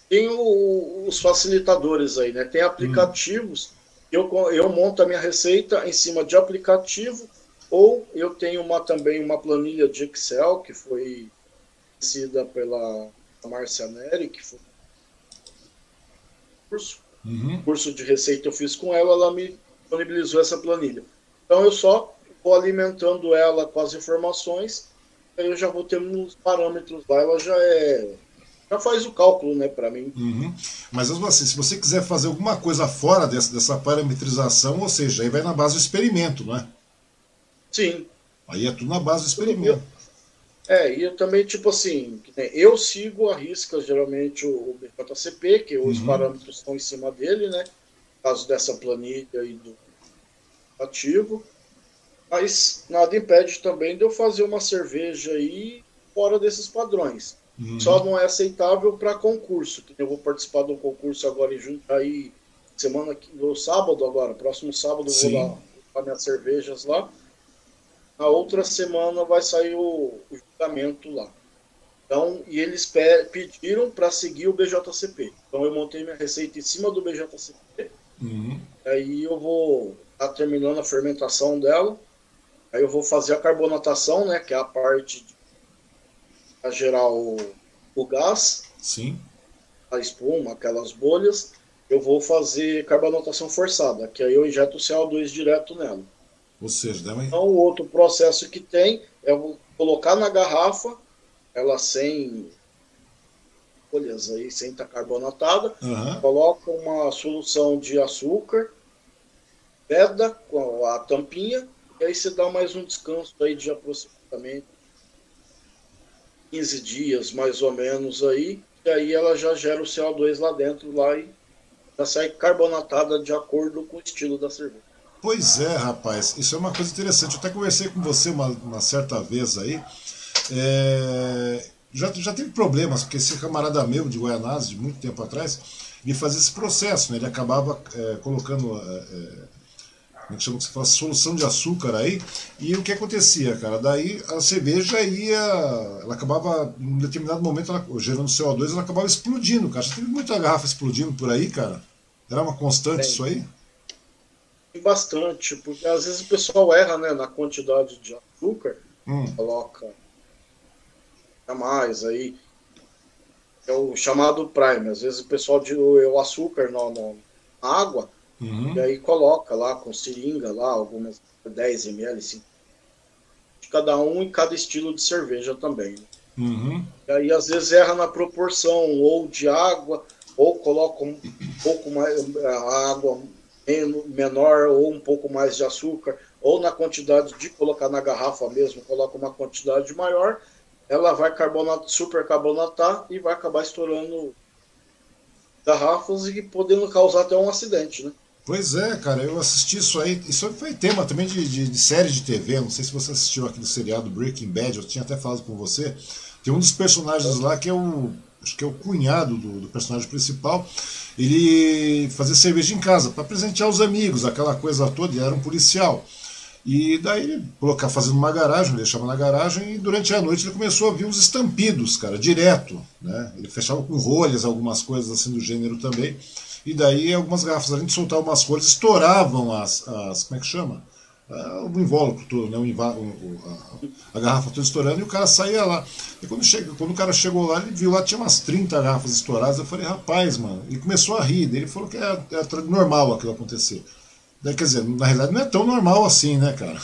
Tem o, os facilitadores aí, né? Tem aplicativos hum eu, eu monto a minha receita em cima de aplicativo ou eu tenho uma, também uma planilha de Excel que foi conhecida pela Márcia Neri, que foi curso, uhum. curso de receita eu fiz com ela, ela me disponibilizou essa planilha. Então eu só vou alimentando ela com as informações, aí eu já vou ter uns parâmetros lá, ela já é já faz o cálculo, né, para mim. Uhum. Mas assim, se você quiser fazer alguma coisa fora dessa, dessa parametrização, ou seja, aí vai na base do experimento, não é? Sim. Aí é tudo na base do experimento. É, e eu também, tipo assim, eu sigo a risca geralmente o BJCP, que os uhum. parâmetros estão em cima dele, né? Caso dessa planilha e do ativo. Mas nada impede também de eu fazer uma cerveja aí fora desses padrões. Uhum. Só não é aceitável para concurso. Eu vou participar de um concurso agora em Jundiaí, semana no sábado agora, próximo sábado Sim. vou lá para minhas cervejas lá. Na outra semana vai sair o, o julgamento lá. Então, e eles pediram para seguir o BJCP. Então eu montei minha receita em cima do BJCP. Uhum. Aí eu vou estar tá terminando a fermentação dela. Aí eu vou fazer a carbonatação, né, que é a parte de a gerar o, o gás, Sim. a espuma, aquelas bolhas, eu vou fazer carbonatação forçada, que aí eu injeto o CO2 direto nela. Ou seja, dá uma... Então, o outro processo que tem é colocar na garrafa, ela sem folhas aí, sem estar carbonatada, uhum. coloca uma solução de açúcar, veda com a tampinha, e aí você dá mais um descanso aí de aproximadamente 15 dias, mais ou menos, aí, e aí ela já gera o CO2 lá dentro lá e já sai carbonatada de acordo com o estilo da cerveja. Pois é, rapaz, isso é uma coisa interessante. Eu até conversei com você uma, uma certa vez aí. É, já, já teve problemas, porque esse camarada meu de Guianazes, de muito tempo atrás, ele fazia esse processo, né? ele acabava é, colocando é, é como é que chama que você fala, solução de açúcar aí. E o que acontecia, cara? Daí a cerveja ia. Ela acabava, em um determinado momento, ela, gerando CO2, ela acabava explodindo, cara. Já teve muita garrafa explodindo por aí, cara? Era uma constante isso aí? Bastante, porque às vezes o pessoal erra né, na quantidade de açúcar, hum. coloca a mais aí. é o chamado Prime. Às vezes o pessoal de o açúcar na, na água, uhum. e aí coloca lá com seringa, lá, algumas 10 ml, 5 de cada um e cada estilo de cerveja também. Uhum. E aí às vezes erra na proporção, ou de água, ou coloca um pouco mais a água menor ou um pouco mais de açúcar, ou na quantidade de colocar na garrafa mesmo, coloca uma quantidade maior, ela vai carbonatar, supercarbonatar e vai acabar estourando garrafas e podendo causar até um acidente, né? Pois é, cara, eu assisti isso aí. Isso foi tema também de, de, de, série de TV. Não sei se você assistiu aquele seriado Breaking Bad, eu tinha até falado com você. Tem um dos personagens lá que é o. Acho que é o cunhado do, do personagem principal. Ele fazia cerveja em casa para presentear os amigos, aquela coisa toda, ele era um policial. E daí ele colocar fazendo uma garagem, deixava na garagem, e durante a noite ele começou a ver uns estampidos, cara, direto. Né? Ele fechava com rolhas, algumas coisas assim do gênero também. E daí algumas garrafas, além de soltar umas rolhas, estouravam as, as. Como é que chama? Ah, o invólucro todo, né? o inva, o, a, a, garrafa toda estourando, e o cara saía lá. E quando, chega, quando o cara chegou lá, ele viu lá, tinha umas 30 garrafas estouradas. Eu falei, rapaz, mano. E começou a rir. Ele falou que é, é normal aquilo acontecer. Quer dizer, na realidade não é tão normal assim, né, cara?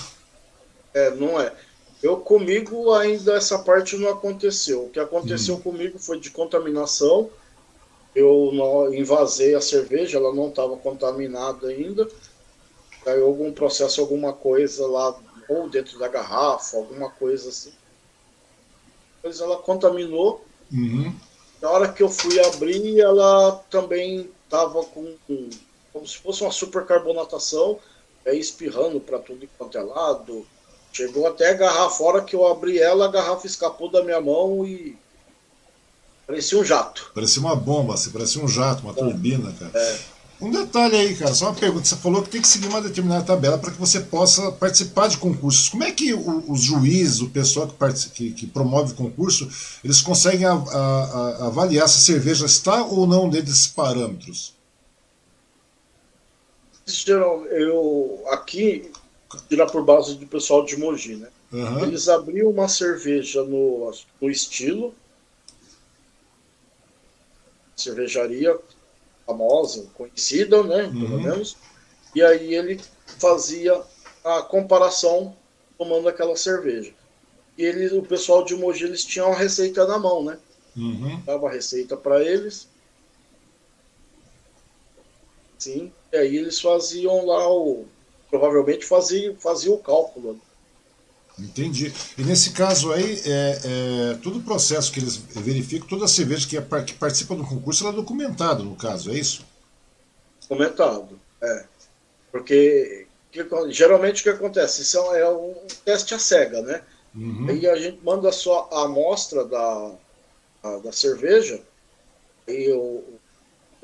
É, não é. Eu comigo ainda essa parte não aconteceu. O que aconteceu hum. comigo foi de contaminação. Eu não, invasei a cerveja, ela não estava contaminada ainda. Caiu algum processo, alguma coisa lá, ou dentro da garrafa, alguma coisa assim. Depois ela contaminou. Uhum. Na hora que eu fui abrir, ela também estava com como se fosse uma supercarbonatação, é, espirrando para tudo quanto é lado. Chegou até a garrafa, fora que eu abri ela, a garrafa escapou da minha mão e parecia um jato. Parecia uma bomba, assim, parecia um jato, uma é. turbina, cara. É. Um detalhe aí, cara, só uma pergunta. Você falou que tem que seguir uma determinada tabela para que você possa participar de concursos. Como é que o, os juízes, o pessoal que, que, que, promove o concurso, eles conseguem a, a, a avaliar se a cerveja está ou não dentro desses parâmetros? Geral, eu aqui, tirar por base do pessoal de Mogi, né? Uhum. Eles abriam uma cerveja no, no estilo, cervejaria famosa, conhecida, né? Uhum. Pelo menos. E aí ele fazia a comparação tomando aquela cerveja. E ele, o pessoal de Mogi, eles tinham a receita na mão, né? Uhum. Dava a receita para eles. Sim. E aí eles faziam lá o. Provavelmente faziam, faziam o cálculo. Entendi. E nesse caso aí, é, é, todo o processo que eles verificam, toda a cerveja que, é, que participa do concurso, ela é documentada, no caso, é isso? Documentado, é. Porque que, geralmente o que acontece? Isso é um teste a cega, né? Uhum. Aí a gente manda só a amostra da, a, da cerveja e o,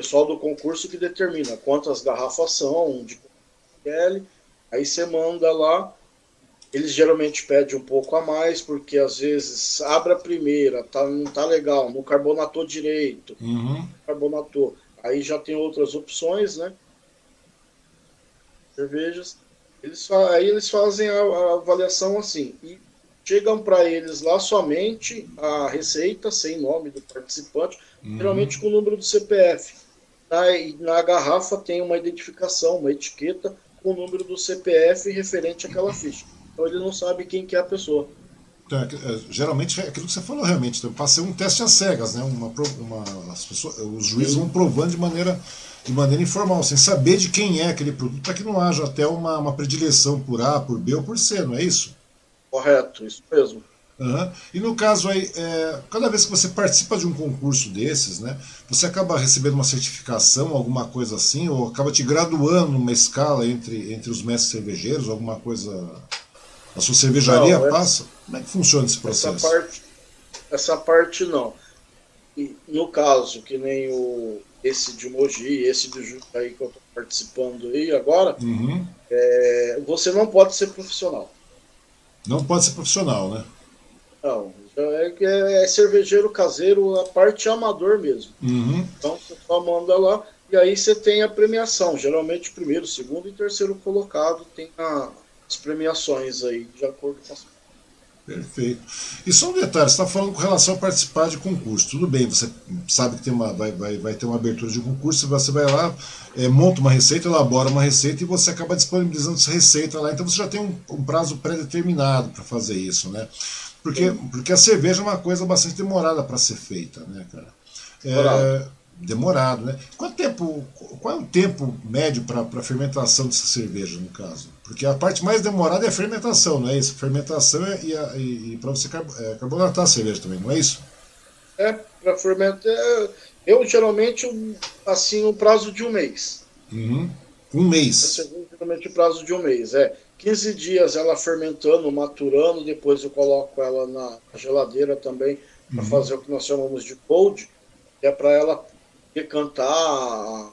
pessoal do concurso que determina quantas garrafas são, de L, aí você manda lá, eles geralmente pedem um pouco a mais, porque às vezes abre a primeira, tá, não tá legal, não carbonatou direito, uhum. carbonatou. Aí já tem outras opções, né? Cervejas. Eles, aí eles fazem a, a avaliação assim. E chegam para eles lá somente a receita, sem nome do participante, uhum. geralmente com o número do CPF na, na garrafa tem uma identificação, uma etiqueta com o número do CPF referente àquela ficha. Então ele não sabe quem que é a pessoa. Então, é, é, geralmente é aquilo que você falou realmente, então, passa um teste às cegas, né? Uma, uma, as pessoas, os juízes vão provando de maneira, de maneira informal, sem saber de quem é aquele produto, para que não haja até uma, uma predileção por A, por B ou por C, não é isso? Correto, isso mesmo. Uhum. E no caso aí, é, cada vez que você participa de um concurso desses, né, você acaba recebendo uma certificação, alguma coisa assim, ou acaba te graduando numa escala entre, entre os mestres cervejeiros, alguma coisa. A sua cervejaria não, passa? Como é que funciona esse processo? Essa parte, essa parte não. E, no caso, que nem o, esse de Mogi, esse de Jundiaí que eu estou participando aí agora, uhum. é, você não pode ser profissional. Não pode ser profissional, né? Não, é, é, é cervejeiro caseiro, a parte amador mesmo. Uhum. Então você só manda lá e aí você tem a premiação. Geralmente primeiro, segundo e terceiro colocado tem a, as premiações aí, de acordo com as. Perfeito. E só um detalhe, você está falando com relação a participar de concurso. Tudo bem, você sabe que tem uma, vai, vai, vai ter uma abertura de concurso, você vai lá, é, monta uma receita, elabora uma receita e você acaba disponibilizando essa receita lá. Então você já tem um, um prazo pré-determinado para fazer isso, né? Porque, porque a cerveja é uma coisa bastante demorada para ser feita, né, cara? É, demorado, né? Quanto tempo, qual é o tempo médio para a fermentação dessa cerveja, no caso? Porque a parte mais demorada é a fermentação, não é isso? Fermentação é, e, e, e para você é, carbonatar a cerveja também, não é isso? É, para fermentar. Eu geralmente, assim, o prazo de um mês. Uhum. Um mês. geralmente o prazo de um mês, é. 15 dias ela fermentando, maturando, depois eu coloco ela na geladeira também para uhum. fazer o que nós chamamos de cold, que é para ela decantar,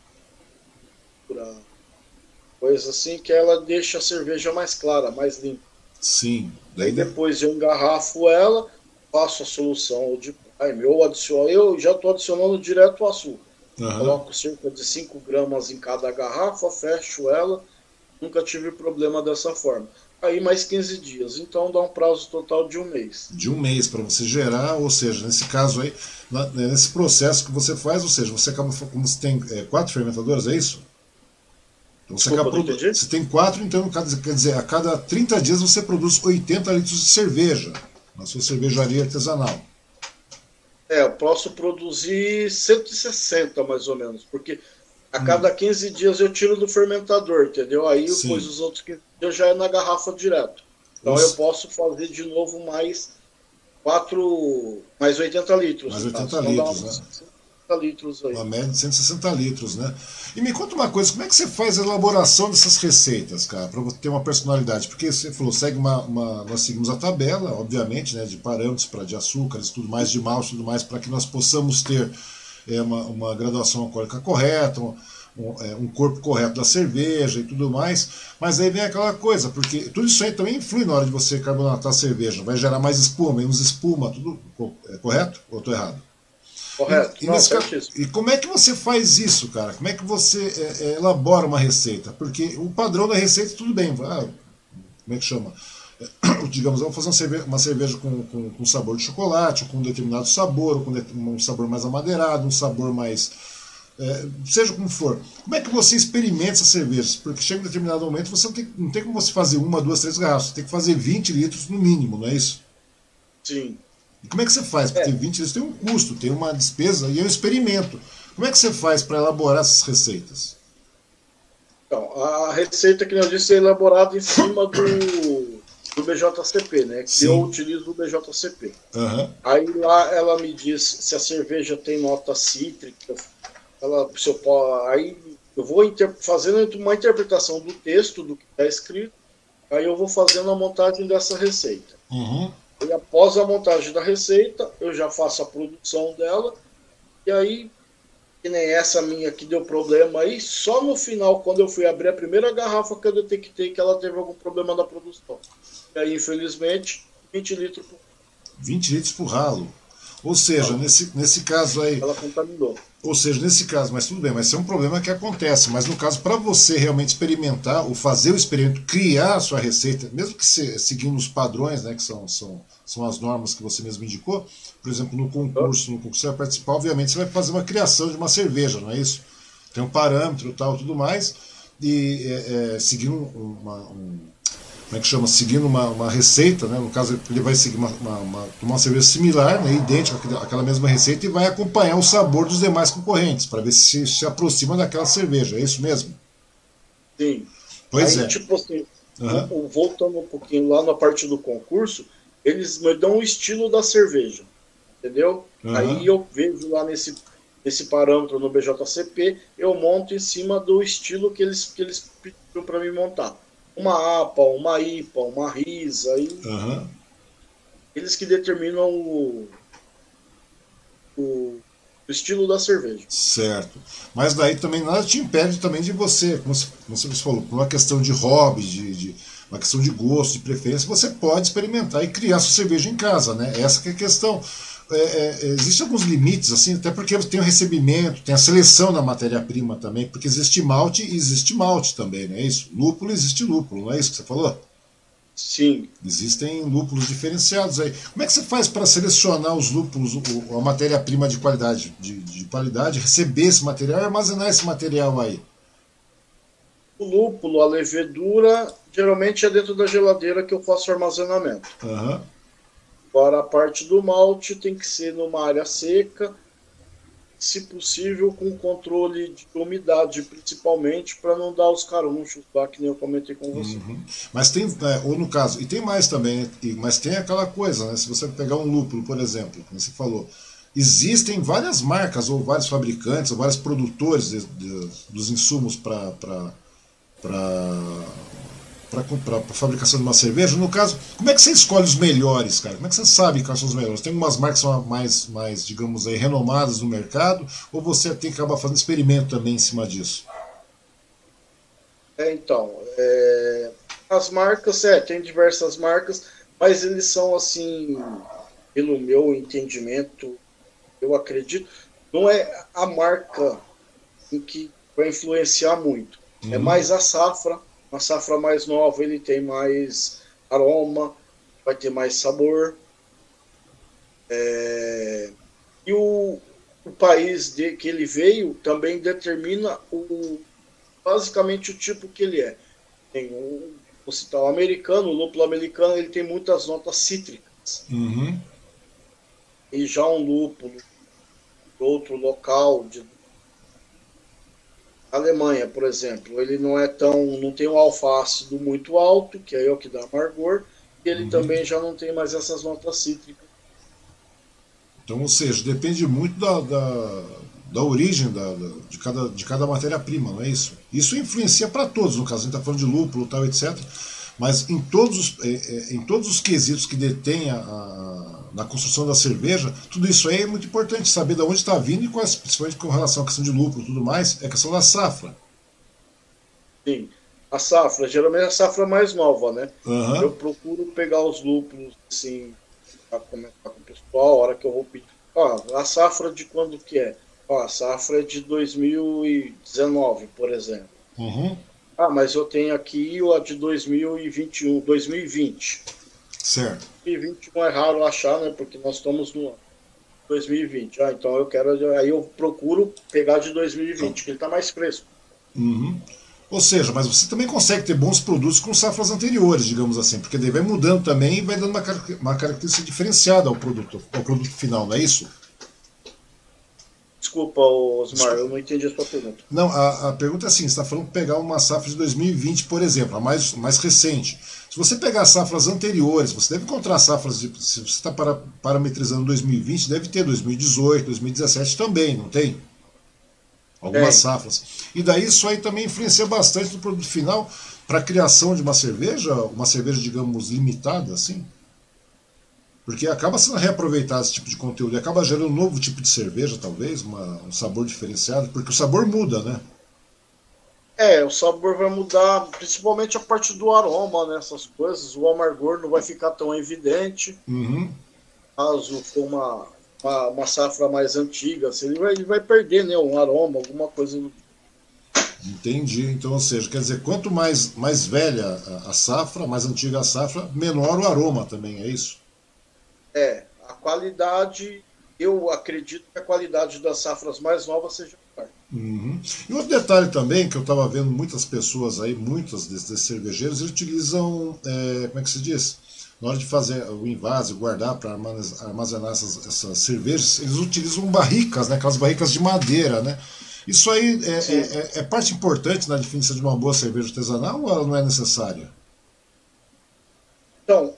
coisa assim, que ela deixa a cerveja mais clara, mais limpa. Sim. Daí depois eu engarrafo ela, faço a solução de prime, ou adiciono, eu já estou adicionando direto o açúcar. Uhum. Coloco cerca de 5 gramas em cada garrafa, fecho ela, nunca tive problema dessa forma. Aí mais 15 dias, então dá um prazo total de um mês. De um mês para você gerar, ou seja, nesse caso aí, nesse processo que você faz, ou seja, você acaba, como você tem é, quatro fermentadoras, é isso? Então você, Desculpa, acaba, você tem quatro, então quer dizer, a cada 30 dias você produz 80 litros de cerveja na sua cervejaria artesanal. É, eu posso produzir 160 mais ou menos, porque a hum. cada 15 dias eu tiro do fermentador, entendeu? Aí Sim. depois os outros 15 dias já é na garrafa direto. Então Nossa. eu posso fazer de novo mais 4, mais 80 litros. Mais 80 então, litros, né? litros aí. Uma média de 160 litros, né? E me conta uma coisa, como é que você faz a elaboração dessas receitas, cara, para ter uma personalidade? Porque você falou, segue uma, uma, nós seguimos a tabela, obviamente, né, de parâmetros para de açúcares, tudo mais, de malte, tudo mais, para que nós possamos ter é, uma, uma graduação alcoólica correta, um, é, um, corpo correto da cerveja e tudo mais. Mas aí vem aquela coisa, porque tudo isso aí também influi na hora de você carbonatar a cerveja, vai gerar mais espuma, menos espuma, tudo é correto ou estou errado? Correto. E, e, e, como é que você faz isso, cara? Como é que você é, é, elabora uma receita? Porque o padrão da receita, tudo bem. Ah, como é que chama? Digamos, vamos fazer uma cerveja, uma cerveja com, com, com, sabor de chocolate, ou com um determinado sabor, ou com um sabor mais amadeirado, um sabor mais. É, seja como for. Como é que você experimenta essas cervejas? Porque chega em determinado momento, você não tem, não tem como você fazer uma, duas, três garrafas. Você tem que fazer 20 litros no mínimo, não é isso? Sim. E como é que você faz? Porque é. 20 litros tem um custo, tem uma despesa e é um experimento. Como é que você faz para elaborar essas receitas? Então, a receita que eu disse é elaborada em cima do BJCP, né? Que Sim. eu utilizo o BJCP. Uhum. Aí lá ela me diz se a cerveja tem nota cítrica, ela, se eu, aí eu vou inter, fazendo uma interpretação do texto, do que está escrito, aí eu vou fazendo a montagem dessa receita. Uhum. E após a montagem da receita, eu já faço a produção dela. E aí, que nem essa minha que deu problema aí, só no final, quando eu fui abrir a primeira garrafa, que eu detectei que ela teve algum problema na produção. E aí, infelizmente, 20 litros por 20 litros por ralo. Ou seja, nesse, nesse caso aí. Ela contaminou. Ou seja, nesse caso, mas tudo bem, mas isso é um problema que acontece. Mas no caso, para você realmente experimentar, ou fazer o experimento, criar a sua receita, mesmo que se, seguindo os padrões, né, que são, são, são as normas que você mesmo indicou, por exemplo, no concurso, no concurso você vai participar, obviamente você vai fazer uma criação de uma cerveja, não é isso? Tem um parâmetro tal, tudo mais, e é, é, seguindo uma, um, como é que chama, seguindo uma, uma receita, né? no caso ele vai seguir uma, uma, uma, uma cerveja similar, né? idêntica àquela mesma receita, e vai acompanhar o sabor dos demais concorrentes, para ver se se aproxima daquela cerveja, é isso mesmo? Sim. Pois Aí, é. Tipo assim, uhum. voltando um pouquinho lá na parte do concurso, eles me dão o estilo da cerveja, entendeu? Uhum. Aí eu vejo lá nesse, nesse parâmetro no BJCP, eu monto em cima do estilo que eles, que eles pediram para me montar uma APA, uma IPA, uma RISA. Aí, uhum. Eles que determinam o, o, o, estilo da cerveja. Certo. Mas daí também nada te impede também de você, como você, falou, por uma questão de hobby, de, de, uma questão de gosto, de preferência, você pode experimentar e criar sua cerveja em casa, né? Essa que é a questão é, é, existem alguns limites, assim, até porque tem o recebimento, tem a seleção da matéria-prima também, porque existe malte e existe malte também, não é isso? Lúpulo existe lúpulo, não é isso que você falou? Sim. Existem lúpulos diferenciados aí. Como é que você faz para selecionar os lúpulos, a matéria-prima de qualidade, de, de, qualidade, receber esse material e armazenar esse material aí? O lúpulo, a levedura, geralmente é dentro da geladeira que eu faço armazenamento. Uhum. Agora a parte do malte tem que ser numa área seca, se possível com controle de umidade, principalmente para não dar os carunchos lá que nem eu comentei com você. Uhum. Mas tem, é, ou no caso, e tem mais também, né? mas tem aquela coisa, né? Se você pegar um lúpulo, por exemplo, como você falou, existem várias marcas ou vários fabricantes ou vários produtores de, de, dos insumos para para fabricação de uma cerveja. No caso, como é que você escolhe os melhores, cara? Como é que você sabe quais são os melhores? Tem umas marcas mais, mais digamos aí, renomadas no mercado, ou você tem que acabar fazendo experimento também em cima disso? É, então, é, as marcas, é, tem diversas marcas, mas eles são assim, pelo meu entendimento, eu acredito, não é a marca em que vai influenciar muito. É mais a safra, uma safra mais nova, ele tem mais aroma, vai ter mais sabor. É... E o, o país de, que ele veio também determina o, basicamente o tipo que ele é. Tem o, o americano, o lúpulo americano, ele tem muitas notas cítricas. Uhum. E já um lúpulo de outro local, de Alemanha, por exemplo, ele não é tão, não tem um alfa-ácido muito alto, que é o que dá amargor, e ele uhum. também já não tem mais essas notas cítricas. Então, ou seja, depende muito da, da, da origem da, da, de cada, de cada matéria-prima, não é isso? Isso influencia para todos, no caso, a gente está falando de lúpulo, tal, etc. Mas em todos os, é, é, em todos os quesitos que detém a, a, na construção da cerveja, tudo isso aí é muito importante, saber de onde está vindo e quais, principalmente com relação à questão de lucro e tudo mais, é a questão da safra. Sim, a safra, geralmente é a safra mais nova, né? Uhum. Eu procuro pegar os lúpulos, assim, para comentar com o pessoal, a hora que eu vou pedir. Ó, a safra de quando que é? Ó, a safra é de 2019, por exemplo. Uhum. Ah, mas eu tenho aqui a de 2021, 2020. Certo. 2021 é raro achar, né? Porque nós estamos no 2020. Ah, então eu quero. Aí eu procuro pegar de 2020, então. que ele está mais fresco. Uhum. Ou seja, mas você também consegue ter bons produtos com safras anteriores, digamos assim, porque daí vai mudando também e vai dando uma, uma característica diferenciada ao produto, ao produto final, não é isso? Desculpa, Osmar, eu não entendi a sua pergunta. Não, a, a pergunta é assim: você está falando pegar uma safra de 2020, por exemplo, a mais, mais recente. Se você pegar safras anteriores, você deve encontrar safras, de, se você está para, parametrizando 2020, deve ter 2018, 2017 também, não tem? Algumas é. safras. E daí isso aí também influencia bastante no produto final para a criação de uma cerveja, uma cerveja, digamos, limitada, assim? Porque acaba sendo reaproveitado esse tipo de conteúdo e acaba gerando um novo tipo de cerveja, talvez, uma, um sabor diferenciado, porque o sabor muda, né? É, o sabor vai mudar, principalmente a parte do aroma, né? Essas coisas. O amargor não vai ficar tão evidente. Uhum. Caso for uma, uma, uma, safra mais antiga, assim, ele, vai, ele vai perder né, um aroma, alguma coisa Entendi. Então, ou seja, quer dizer, quanto mais, mais velha a, a safra, mais antiga a safra, menor o aroma também, é isso? É, a qualidade, eu acredito que a qualidade das safras mais novas seja melhor. Uhum. E outro detalhe também, que eu estava vendo muitas pessoas aí, muitos desses cervejeiros, eles utilizam, é, como é que se diz? Na hora de fazer o invase, guardar para armazenar essas, essas, cervejas, eles utilizam barricas, né, aquelas barricas de madeira, né? Isso aí é, é, é, é parte importante na definição de uma boa cerveja artesanal ou ela não é necessária? Então,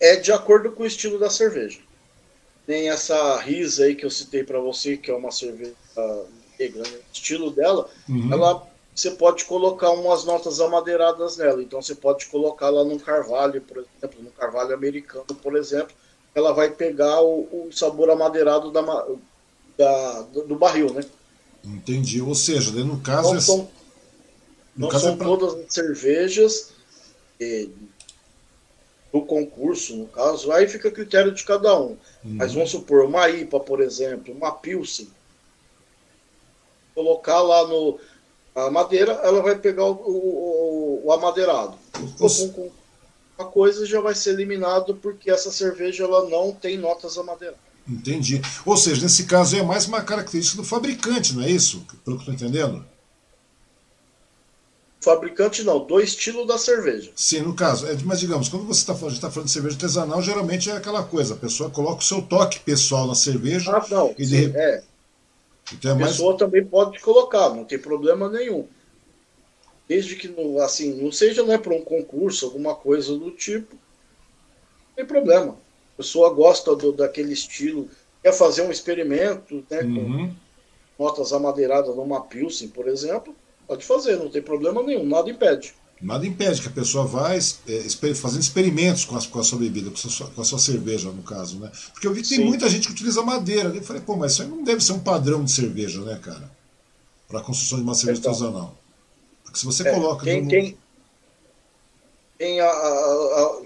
é de acordo com o estilo da cerveja. Tem essa risa aí que eu citei para você, que é uma cerveja negra, né? o estilo dela, uhum. ela você pode colocar umas notas amadeiradas nela. Então você pode colocar lá num carvalho, por exemplo, no carvalho americano, por exemplo, ela vai pegar o, o sabor amadeirado da, da, do barril, né? Entendi. Ou seja, no caso não é... são, no não caso é são é pra... todas as cervejas do concurso, no caso, aí fica a critério de cada um. Uhum. Mas vamos supor, uma IPA, por exemplo, uma Pilsen, colocar lá no a madeira, ela vai pegar o, o, o amadeirado. uma coisa já vai ser eliminado porque essa cerveja ela não tem notas amadeiradas. Entendi. Ou seja, nesse caso é mais uma característica do fabricante, não é isso? Pelo que estou entendendo? Fabricante não, do estilo da cerveja. Sim, no caso. É, mas digamos, quando você está falando, tá falando de cerveja artesanal, geralmente é aquela coisa, a pessoa coloca o seu toque pessoal na cerveja. Ah, não. E sim, de... é. Então é a mais... pessoa também pode colocar, não tem problema nenhum. Desde que não, assim, não seja né, para um concurso, alguma coisa do tipo, não tem problema. A pessoa gosta do, daquele estilo, quer fazer um experimento né, Uhum. com notas amadeiradas numa Pilsen, por exemplo, pode fazer, não tem problema nenhum, nada impede. Nada impede que a pessoa vá é, fazendo experimentos com a, com a sua bebida, com a sua, com a sua cerveja, no caso, né? Porque eu vi que tem Sim. muita gente que utiliza madeira. Eu falei, pô, mas isso aí não deve ser um padrão de cerveja, né, cara? Para a construção de uma cerveja Então. artesanal. Porque se você É, coloca. tem, no- tem, tem a, a- a-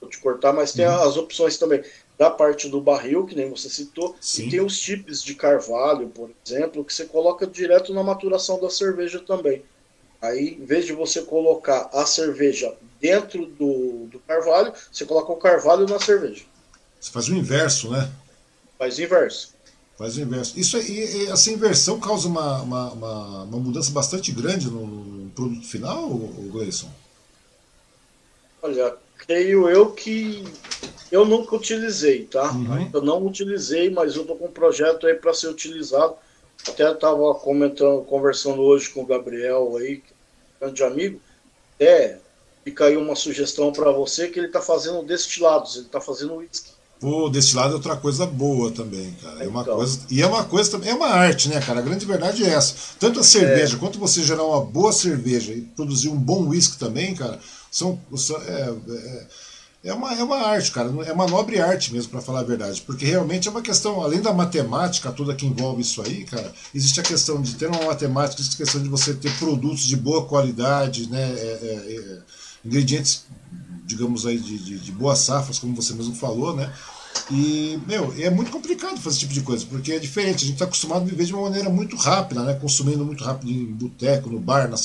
Vou te cortar, mas tem Uhum. as opções também da parte do barril, que nem você citou, Sim. e tem os tipos de carvalho, por exemplo, que você coloca direto na maturação da cerveja também. Aí, em vez de você colocar a cerveja dentro do, do carvalho, você coloca o carvalho na cerveja. Você faz o inverso, né? Faz o inverso. Faz o inverso. Isso aí, e essa inversão causa uma, uma, uma, uma mudança bastante grande no, no produto final, Gleison? Olha, creio eu que eu nunca utilizei, tá? Uhum. Ainda não utilizei, mas eu tô com um projeto aí para ser utilizado. Até estava comentando, conversando hoje com o Gabriel aí, é grande amigo. É, fica aí uma sugestão para você que ele está fazendo destilados, ele está fazendo whisky. Pô, destilado é outra coisa boa também, cara. É uma Então. coisa, e é uma coisa também, é uma arte, né, cara? A grande verdade é essa. Tanto a cerveja quanto você gerar uma boa cerveja e produzir um bom whisky também, cara, são, são- é, é, é uma, é uma arte, cara. É uma nobre arte mesmo, para falar a verdade. Porque realmente é uma questão, além da matemática toda que envolve isso aí, cara, existe a questão de ter uma matemática, existe a questão de você ter produtos de boa qualidade, né? é, é, é, ingredientes digamos aí, de, de, de boas safras, como você mesmo falou, né? E, meu, é muito complicado fazer esse tipo de coisa, porque é diferente. A gente está acostumado a viver de uma maneira muito rápida, né? Consumindo muito rápido em boteco, no bar, na,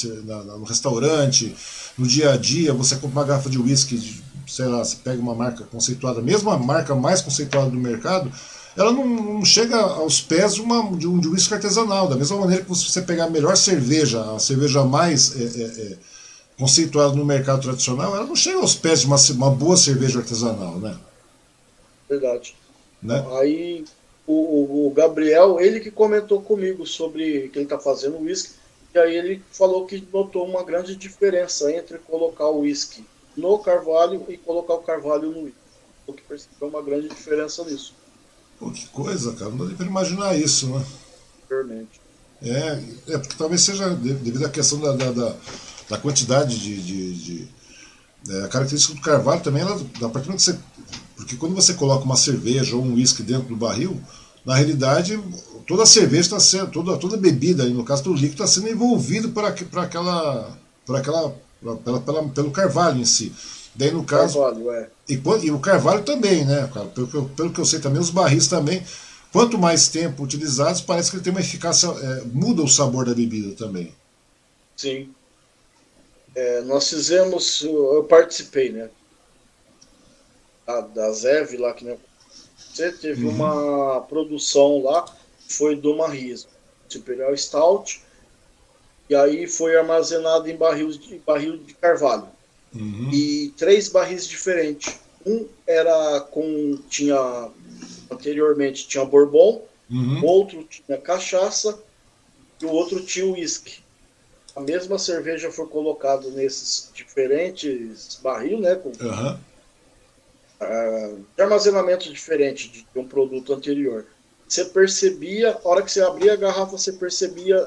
na- no restaurante, no dia a dia. Você compra uma garrafa de uísque, sei lá, você pega uma marca conceituada, mesmo a marca mais conceituada do mercado, ela não, não chega aos pés de, uma, de um de uísque artesanal. Da mesma maneira que você pegar a melhor cerveja, a cerveja mais. é, é, é, conceituada no mercado tradicional, ela não chega aos pés de uma, uma boa cerveja artesanal, né? Verdade. né? Aí o, o- Gabriel, ele que comentou comigo sobre que ele está fazendo whisky, e aí ele falou que notou uma grande diferença entre colocar o whisky no carvalho e colocar o carvalho no whisky. O que percebeu uma grande diferença nisso, Pô, que coisa, cara, não dá nem pra imaginar isso, né? realmente. É, é porque talvez seja de- devido à questão da, da, da, da quantidade de. de, de- é, a característica do carvalho também, ela, a partir do momento que você. Porque quando você coloca uma cerveja ou um uísque dentro do barril, na realidade, toda a cerveja está sendo. Toda, toda bebida, aí, no caso do líquido, está sendo envolvido por aquela. Por aquela pela, pela- pelo carvalho em si. Daí, no caso, Carvalho, é. e, e o carvalho também, né? cara? Pelo, que eu- pelo que eu sei também, os barris também. Quanto mais tempo utilizados, parece que ele tem uma eficácia. é, muda o sabor da bebida também. Sim. É, nós fizemos, eu participei, né? Da, da Zev lá, que nem você teve Uhum. uma produção lá, foi do Marris, Imperial Stout, e aí foi armazenado em barril de, barril de carvalho. Uhum. E três barris diferentes. Um era com. tinha. Anteriormente tinha bourbon, Uhum. outro tinha cachaça e o outro tinha uísque. A mesma cerveja foi colocada nesses diferentes barril, né, com Aham. ah, de armazenamento diferente de um produto anterior. Você percebia, a hora que você abria a garrafa, você percebia,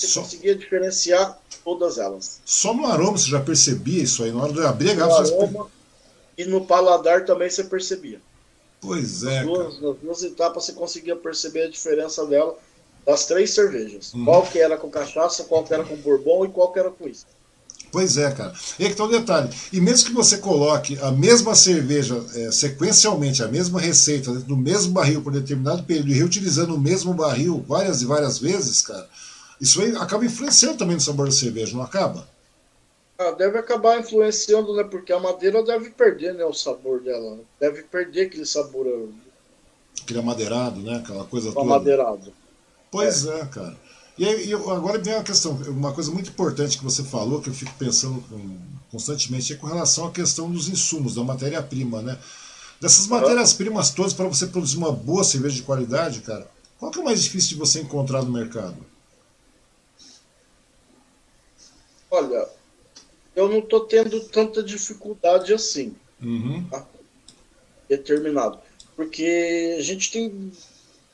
você Só- conseguia diferenciar todas elas. Só no aroma você já percebia isso aí. Na hora de abrir a No garrafa, você. aroma e no paladar também você percebia. Pois é, Nas duas, nas duas etapas você conseguia perceber a diferença dela das três cervejas. Uhum. Qual que era com cachaça, qual que era com bourbon e qual que era com uísque. Pois é, cara. E aí que tá o detalhe. E mesmo que você coloque a mesma cerveja é, sequencialmente, a mesma receita, dentro do mesmo barril por determinado período e reutilizando o mesmo barril várias e várias vezes, cara, isso aí acaba influenciando também no sabor da cerveja, não acaba? Ah, deve acabar influenciando, né? Porque a madeira deve perder, né? O sabor dela. Deve perder aquele sabor. Aquele amadeirado, né? Aquela coisa toda. Amadeirado. Pois é, é cara. E, aí, agora vem uma questão, uma coisa muito importante que você falou, que eu fico pensando constantemente, é com relação à questão dos insumos, da matéria-prima, né? Dessas matérias-primas todas, para você produzir uma boa cerveja de qualidade, cara, qual que é o mais difícil de você encontrar no mercado? Olha, eu não estou tendo tanta dificuldade assim. Uhum. Tá? Determinado. Porque a gente tem,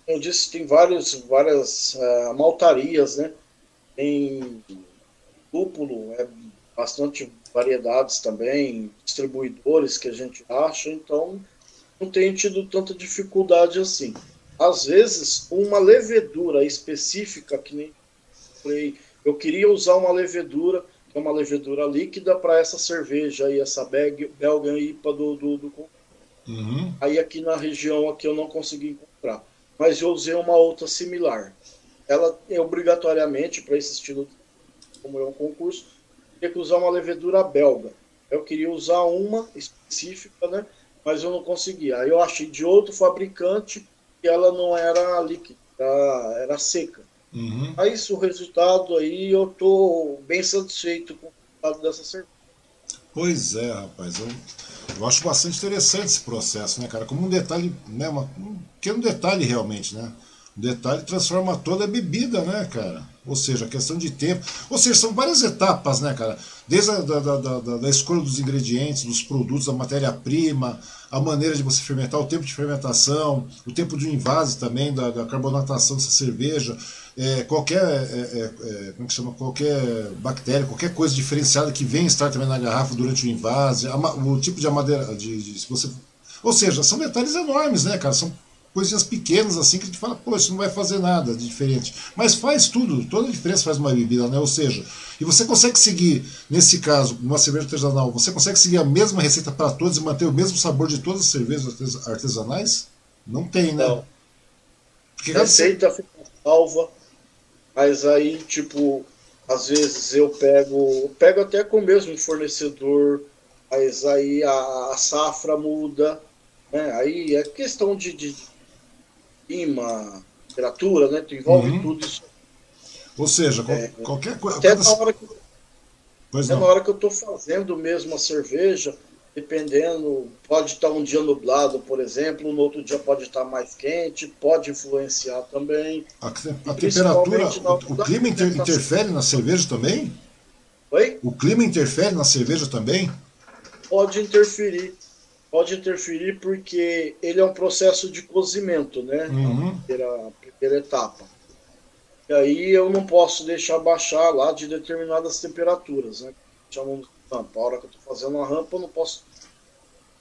eu disse, tem vários, várias uh, maltarias, né? Tem lúpulo, é bastante variedades também, distribuidores que a gente acha, então não tenho tido tanta dificuldade assim. Às vezes, uma levedura específica, que nem falei, eu queria usar uma levedura é uma levedura líquida para essa cerveja aí, essa Beg, Belgian IPA do, do, do... Uhum. Aí aqui na região aqui eu não consegui encontrar. Mas eu usei uma outra similar. Ela é obrigatoriamente, para esse estilo, como é um concurso, tem que usar uma levedura belga. Eu queria usar uma específica, né? Mas eu não conseguia. Aí eu achei de outro fabricante e ela não era líquida, era seca. Uhum. Isso, o resultado aí, eu tô bem satisfeito com o resultado dessa cerveja. Pois é, rapaz. Eu, eu acho bastante interessante esse processo, né, cara? Como um detalhe, né? Uma, um pequeno detalhe realmente, né? Um detalhe transforma toda a bebida, né, cara? Ou seja, questão de tempo. Ou seja, são várias etapas, né, cara? Desde a da, da, da, da escolha dos ingredientes, dos produtos, da matéria-prima, a maneira de você fermentar, o tempo de fermentação, o tempo de invase também, da, da carbonatação dessa cerveja, é, qualquer, é, é, é, como que chama, qualquer bactéria, qualquer coisa diferenciada que venha estar também na garrafa durante o invase, a, o tipo de madeira, de, de, se você, ou seja, são detalhes enormes, né, cara? São coisinhas pequenas assim que a gente fala, pô, isso não vai fazer nada de diferente. Mas faz tudo, toda a diferença faz uma bebida, né? Ou seja, e você consegue seguir, nesse caso, uma cerveja artesanal, você consegue seguir a mesma receita para todos e manter o mesmo sabor de todas as cervejas artesanais? Não tem, né? Não. Porque receita fica salva mas aí, tipo, às vezes eu pego, pego até com o mesmo fornecedor, mas aí a, a safra muda, né? Aí é questão de, de clima, temperatura, né? Tu envolve uhum. tudo isso. Ou seja, é, qualquer coisa. Até, na hora, que, até na hora que eu estou fazendo mesmo a cerveja, dependendo, pode estar um dia nublado, por exemplo, no outro dia pode estar mais quente, pode influenciar também. A, a temperatura, o, o clima inter, interfere na cerveja também? Oi? O clima interfere na cerveja também? Pode interferir. Pode interferir porque ele é um processo de cozimento, né? Uhum. A, primeira, a primeira etapa. E aí eu não posso deixar baixar lá de determinadas temperaturas, né? Chamamos rampa. A hora que eu estou fazendo a rampa, eu não posso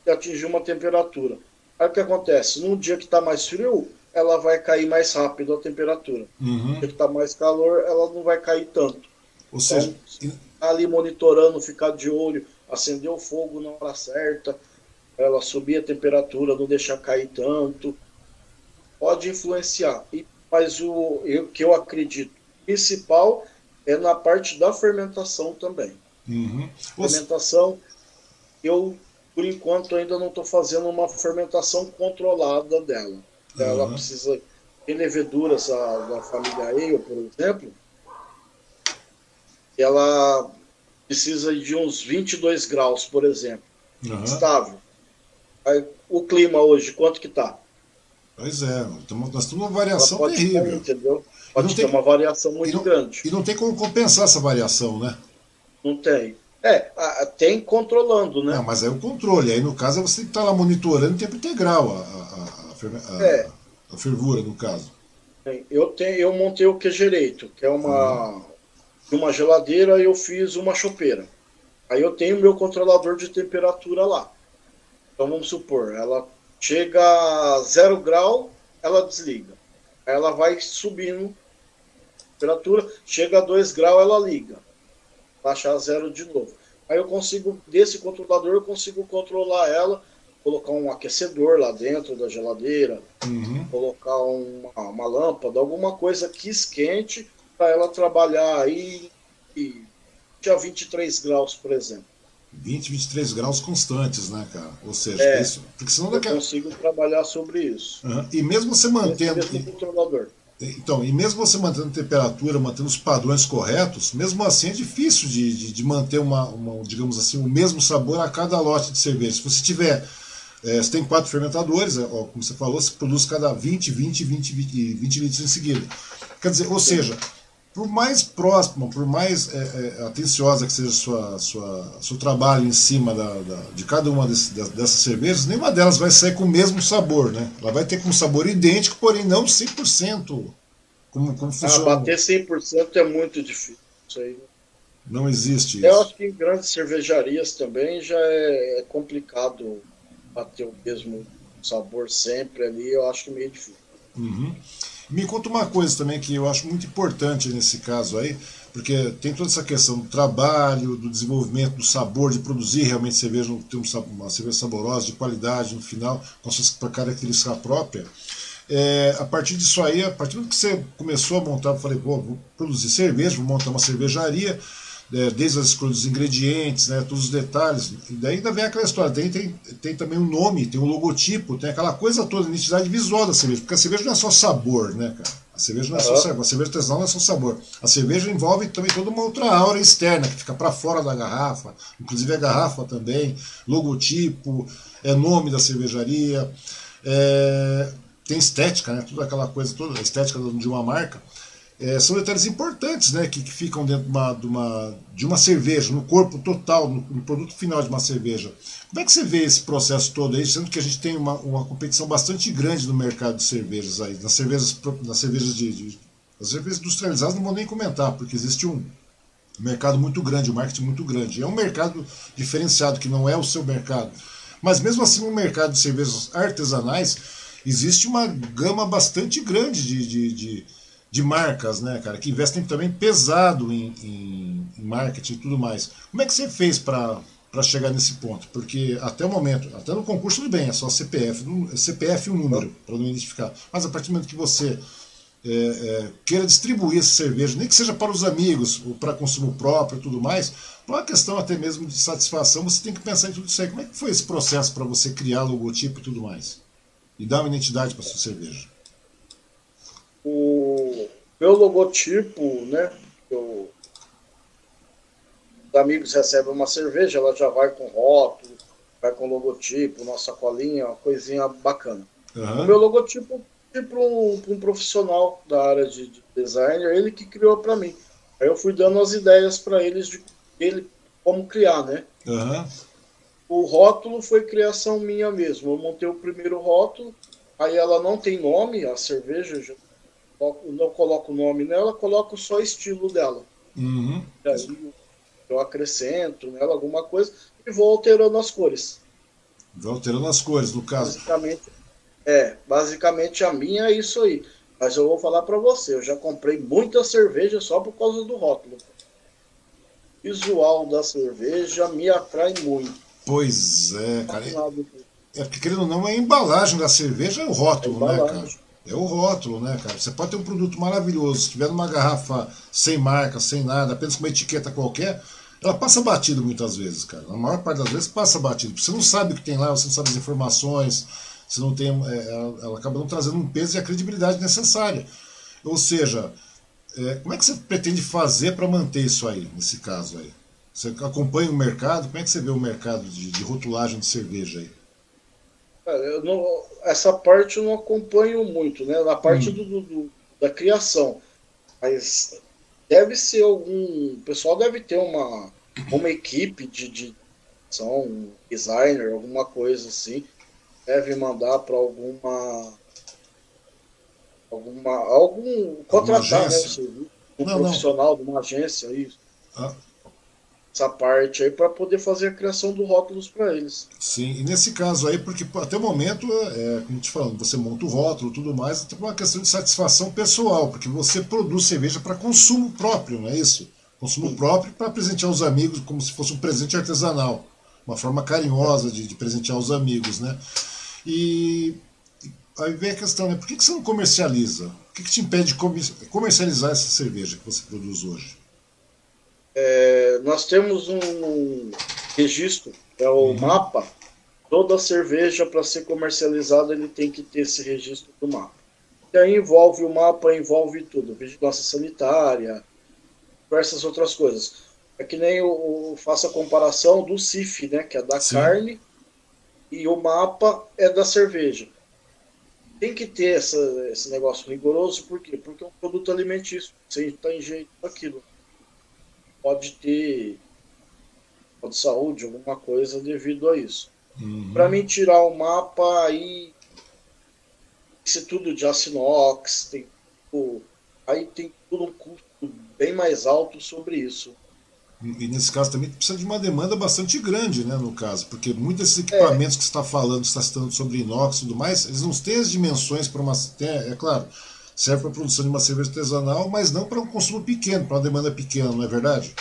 atingir uma temperatura. Aí o que acontece? Num dia que está mais frio, ela vai cair mais rápido a temperatura. Uhum. No dia que está mais calor, ela não vai cair tanto. Ou seja, então, tá ali monitorando, ficar de olho, acender o fogo na hora certa, ela subir a temperatura, não deixar cair tanto, pode influenciar. E, mas o eu, que eu acredito principal é na parte da fermentação também. Uhum. Fermentação, eu, por enquanto, ainda não estou fazendo uma fermentação controlada dela. Ela uhum. precisa. Tem leveduras a, da família Ale, por exemplo, ela precisa de uns 22 graus, por exemplo. Uhum. Estável. O clima hoje, quanto que está? Pois é, nós temos uma variação terrível. Ter, entendeu? Pode ter tem, uma variação muito e não, grande. E não tem como compensar essa variação, né? Não tem. É, tem controlando, né? Não, mas é o controle. Aí, no caso, você tem que estar lá monitorando em tempo integral a, a, a, é. a fervura, no caso. Eu, tenho, eu montei o direito, que é uma, uhum. uma geladeira e eu fiz uma chopeira. Aí eu tenho meu controlador de temperatura lá. Então vamos supor, ela chega a zero grau, ela desliga. Ela vai subindo a temperatura, chega a 2 graus, ela liga baixar zero de novo. Aí eu consigo, desse controlador, eu consigo controlar ela, colocar um aquecedor lá dentro da geladeira, uhum. colocar uma, uma lâmpada, alguma coisa que esquente para ela trabalhar aí e a 23 graus, por exemplo. 20, 23 graus constantes, né, cara? Ou seja, É, isso. Porque senão Eu daqui a... consigo trabalhar sobre isso. Aham. E mesmo você mantendo. Então, e mesmo você mantendo a temperatura, mantendo os padrões corretos, mesmo assim é difícil de, de, de manter uma, uma, digamos assim, o mesmo sabor a cada lote de cerveja. Se você tiver, é, você tem quatro fermentadores, é, ó, como você falou, você produz cada 20, 20, 20, 20, e 20 litros em seguida. Quer dizer, ou seja, por mais próxima, por mais é, é, atenciosa que seja o sua, sua, seu trabalho em cima da, da- de cada uma desse- dessas cervejas, nenhuma delas vai sair com o mesmo sabor, né? Ela vai ter com um sabor idêntico, porém não 100%. Como, como Ah, funciona? bater 100% é muito difícil. Isso aí. Não existe Eu isso. acho que em grandes cervejarias também já é, é complicado bater o mesmo sabor sempre ali. Eu acho que meio difícil. Uhum. Me conta uma coisa também que eu acho muito importante nesse caso aí, porque tem toda essa questão do trabalho, do desenvolvimento, do sabor, de produzir realmente cerveja, ter um uma cerveja saborosa, de qualidade no final, com a sua característica própria. É, a partir disso aí, a partir do que você começou a montar, eu falei, pô, vou produzir cerveja, vou montar uma cervejaria, é, desde as escolhas dos ingredientes, né, todos os detalhes. E daí ainda vem aquela história, tem, tem, tem também um nome, tem um logotipo, tem aquela coisa toda, a identidade visual da cerveja, porque a cerveja não é só sabor, né, cara? A cerveja não é só sabor, a cerveja artesanal não é só sabor. A cerveja envolve também toda uma outra aura externa, que fica para fora da garrafa, inclusive a garrafa também, logotipo, é nome da cervejaria, é, tem estética, né? Toda aquela coisa, toda a estética de uma marca. É, são detalhes importantes né, que, que ficam dentro de uma, de, uma, de uma cerveja, no corpo total, no, no produto final de uma cerveja. Como é que você vê esse processo todo aí, sendo que a gente tem uma, uma competição bastante grande no mercado de cervejas aí, nas cervejas, nas cervejas de, de as cervejas industrializadas não vou nem comentar, porque existe um mercado muito grande, um marketing muito grande. É um mercado diferenciado, que não é o seu mercado. Mas mesmo assim, no mercado de cervejas artesanais, existe uma gama bastante grande de, de, de, de marcas, né, cara, que investem também pesado em, em, em marketing e tudo mais. Como é que você fez para para chegar nesse ponto? Porque até o momento, até no concurso tudo bem, é só CPF, nu- CPF e um número, para não identificar. Mas a partir do momento que você é, é, queira distribuir essa cerveja, nem que seja para os amigos, ou para consumo próprio e tudo mais, por uma questão até mesmo de satisfação, você tem que pensar em tudo isso aí. Como é que foi esse processo para você criar logotipo e tudo mais? E dar uma identidade para sua cerveja? O meu logotipo, né? Eu, os amigos recebem uma cerveja, ela já vai com rótulo, vai com logotipo, nossa colinha, uma coisinha bacana. O Aham. meu logotipo fui para um, um profissional da área de, de designer, ele que criou para mim. Aí eu fui dando as ideias para eles de ele como criar, né? Aham. O rótulo foi criação minha mesmo. Eu montei o primeiro rótulo, aí ela não tem nome, a cerveja, eu já não coloco o nome nela, coloco só o estilo dela. Uhum. Aí eu acrescento nela alguma coisa e vou alterando as cores. Vai alterando as cores, no caso. Basicamente, é, basicamente a minha é isso aí. Mas eu vou falar para você, eu já comprei muita cerveja só por causa do rótulo. O visual da cerveja me atrai muito. Pois é, cara. Nada- É porque, querendo ou não, a embalagem da cerveja é o rótulo, É né, cara? É o rótulo, né, cara? Você pode ter um produto maravilhoso, se tiver numa garrafa sem marca, sem nada, apenas com uma etiqueta qualquer, ela passa batido muitas vezes, cara. Na maior parte das vezes passa batido. Você não sabe o que tem lá, você não sabe as informações, você não tem. é, ela, ela acaba não trazendo um peso e a credibilidade necessária. Ou seja, é, como é que você pretende fazer para manter isso aí, nesse caso aí? Você acompanha o mercado? Como é que você vê o mercado de, de rotulagem de cerveja aí? Não- essa parte eu não acompanho muito, né? Na parte Hum. do, do- da criação. Mas deve ser algum. O pessoal deve ter uma, uma equipe de, de são um designer, alguma coisa assim. Deve mandar para alguma. Alguma. Algum. Contratar, né? Um Não, não. profissional de uma agência, isso. Ah, Essa parte aí para poder fazer a criação do rótulos para eles. Sim, e nesse caso aí, porque até o momento, é, como te falando, você monta o rótulo e tudo mais, até por uma questão de satisfação pessoal, porque você produz cerveja para consumo próprio, não é isso? Consumo próprio para presentear os amigos como se fosse um presente artesanal, uma forma carinhosa de, de presentear os amigos, né? E aí vem a questão, né? Por que, que você não comercializa? O que, que te impede de comer- comercializar essa cerveja que você produz hoje? É, nós temos um registro, é o uhum. mapa. Toda cerveja, para ser comercializada, ele tem que ter esse registro do mapa. E aí envolve o mapa, envolve tudo, vigilância sanitária, diversas outras coisas. É que nem eu, faço a comparação do CIF, né, que é da Sim. carne, e o mapa é da cerveja. Tem que ter essa, esse negócio rigoroso, por quê? Porque é um produto alimentício, você está jeito aquilo. Pode ter de saúde, alguma coisa devido a isso. Uhum. Para mim tirar o mapa aí se tudo de aço inox, tem aí tem tudo um custo bem mais alto sobre isso. E nesse caso também precisa de uma demanda bastante grande, né, no caso, porque muitos desses equipamentos é. que você está falando, está citando sobre inox e tudo mais, eles não têm as dimensões para uma. É claro, serve para a produção de uma cerveja artesanal, mas não para um consumo pequeno, para uma demanda pequena, não é verdade?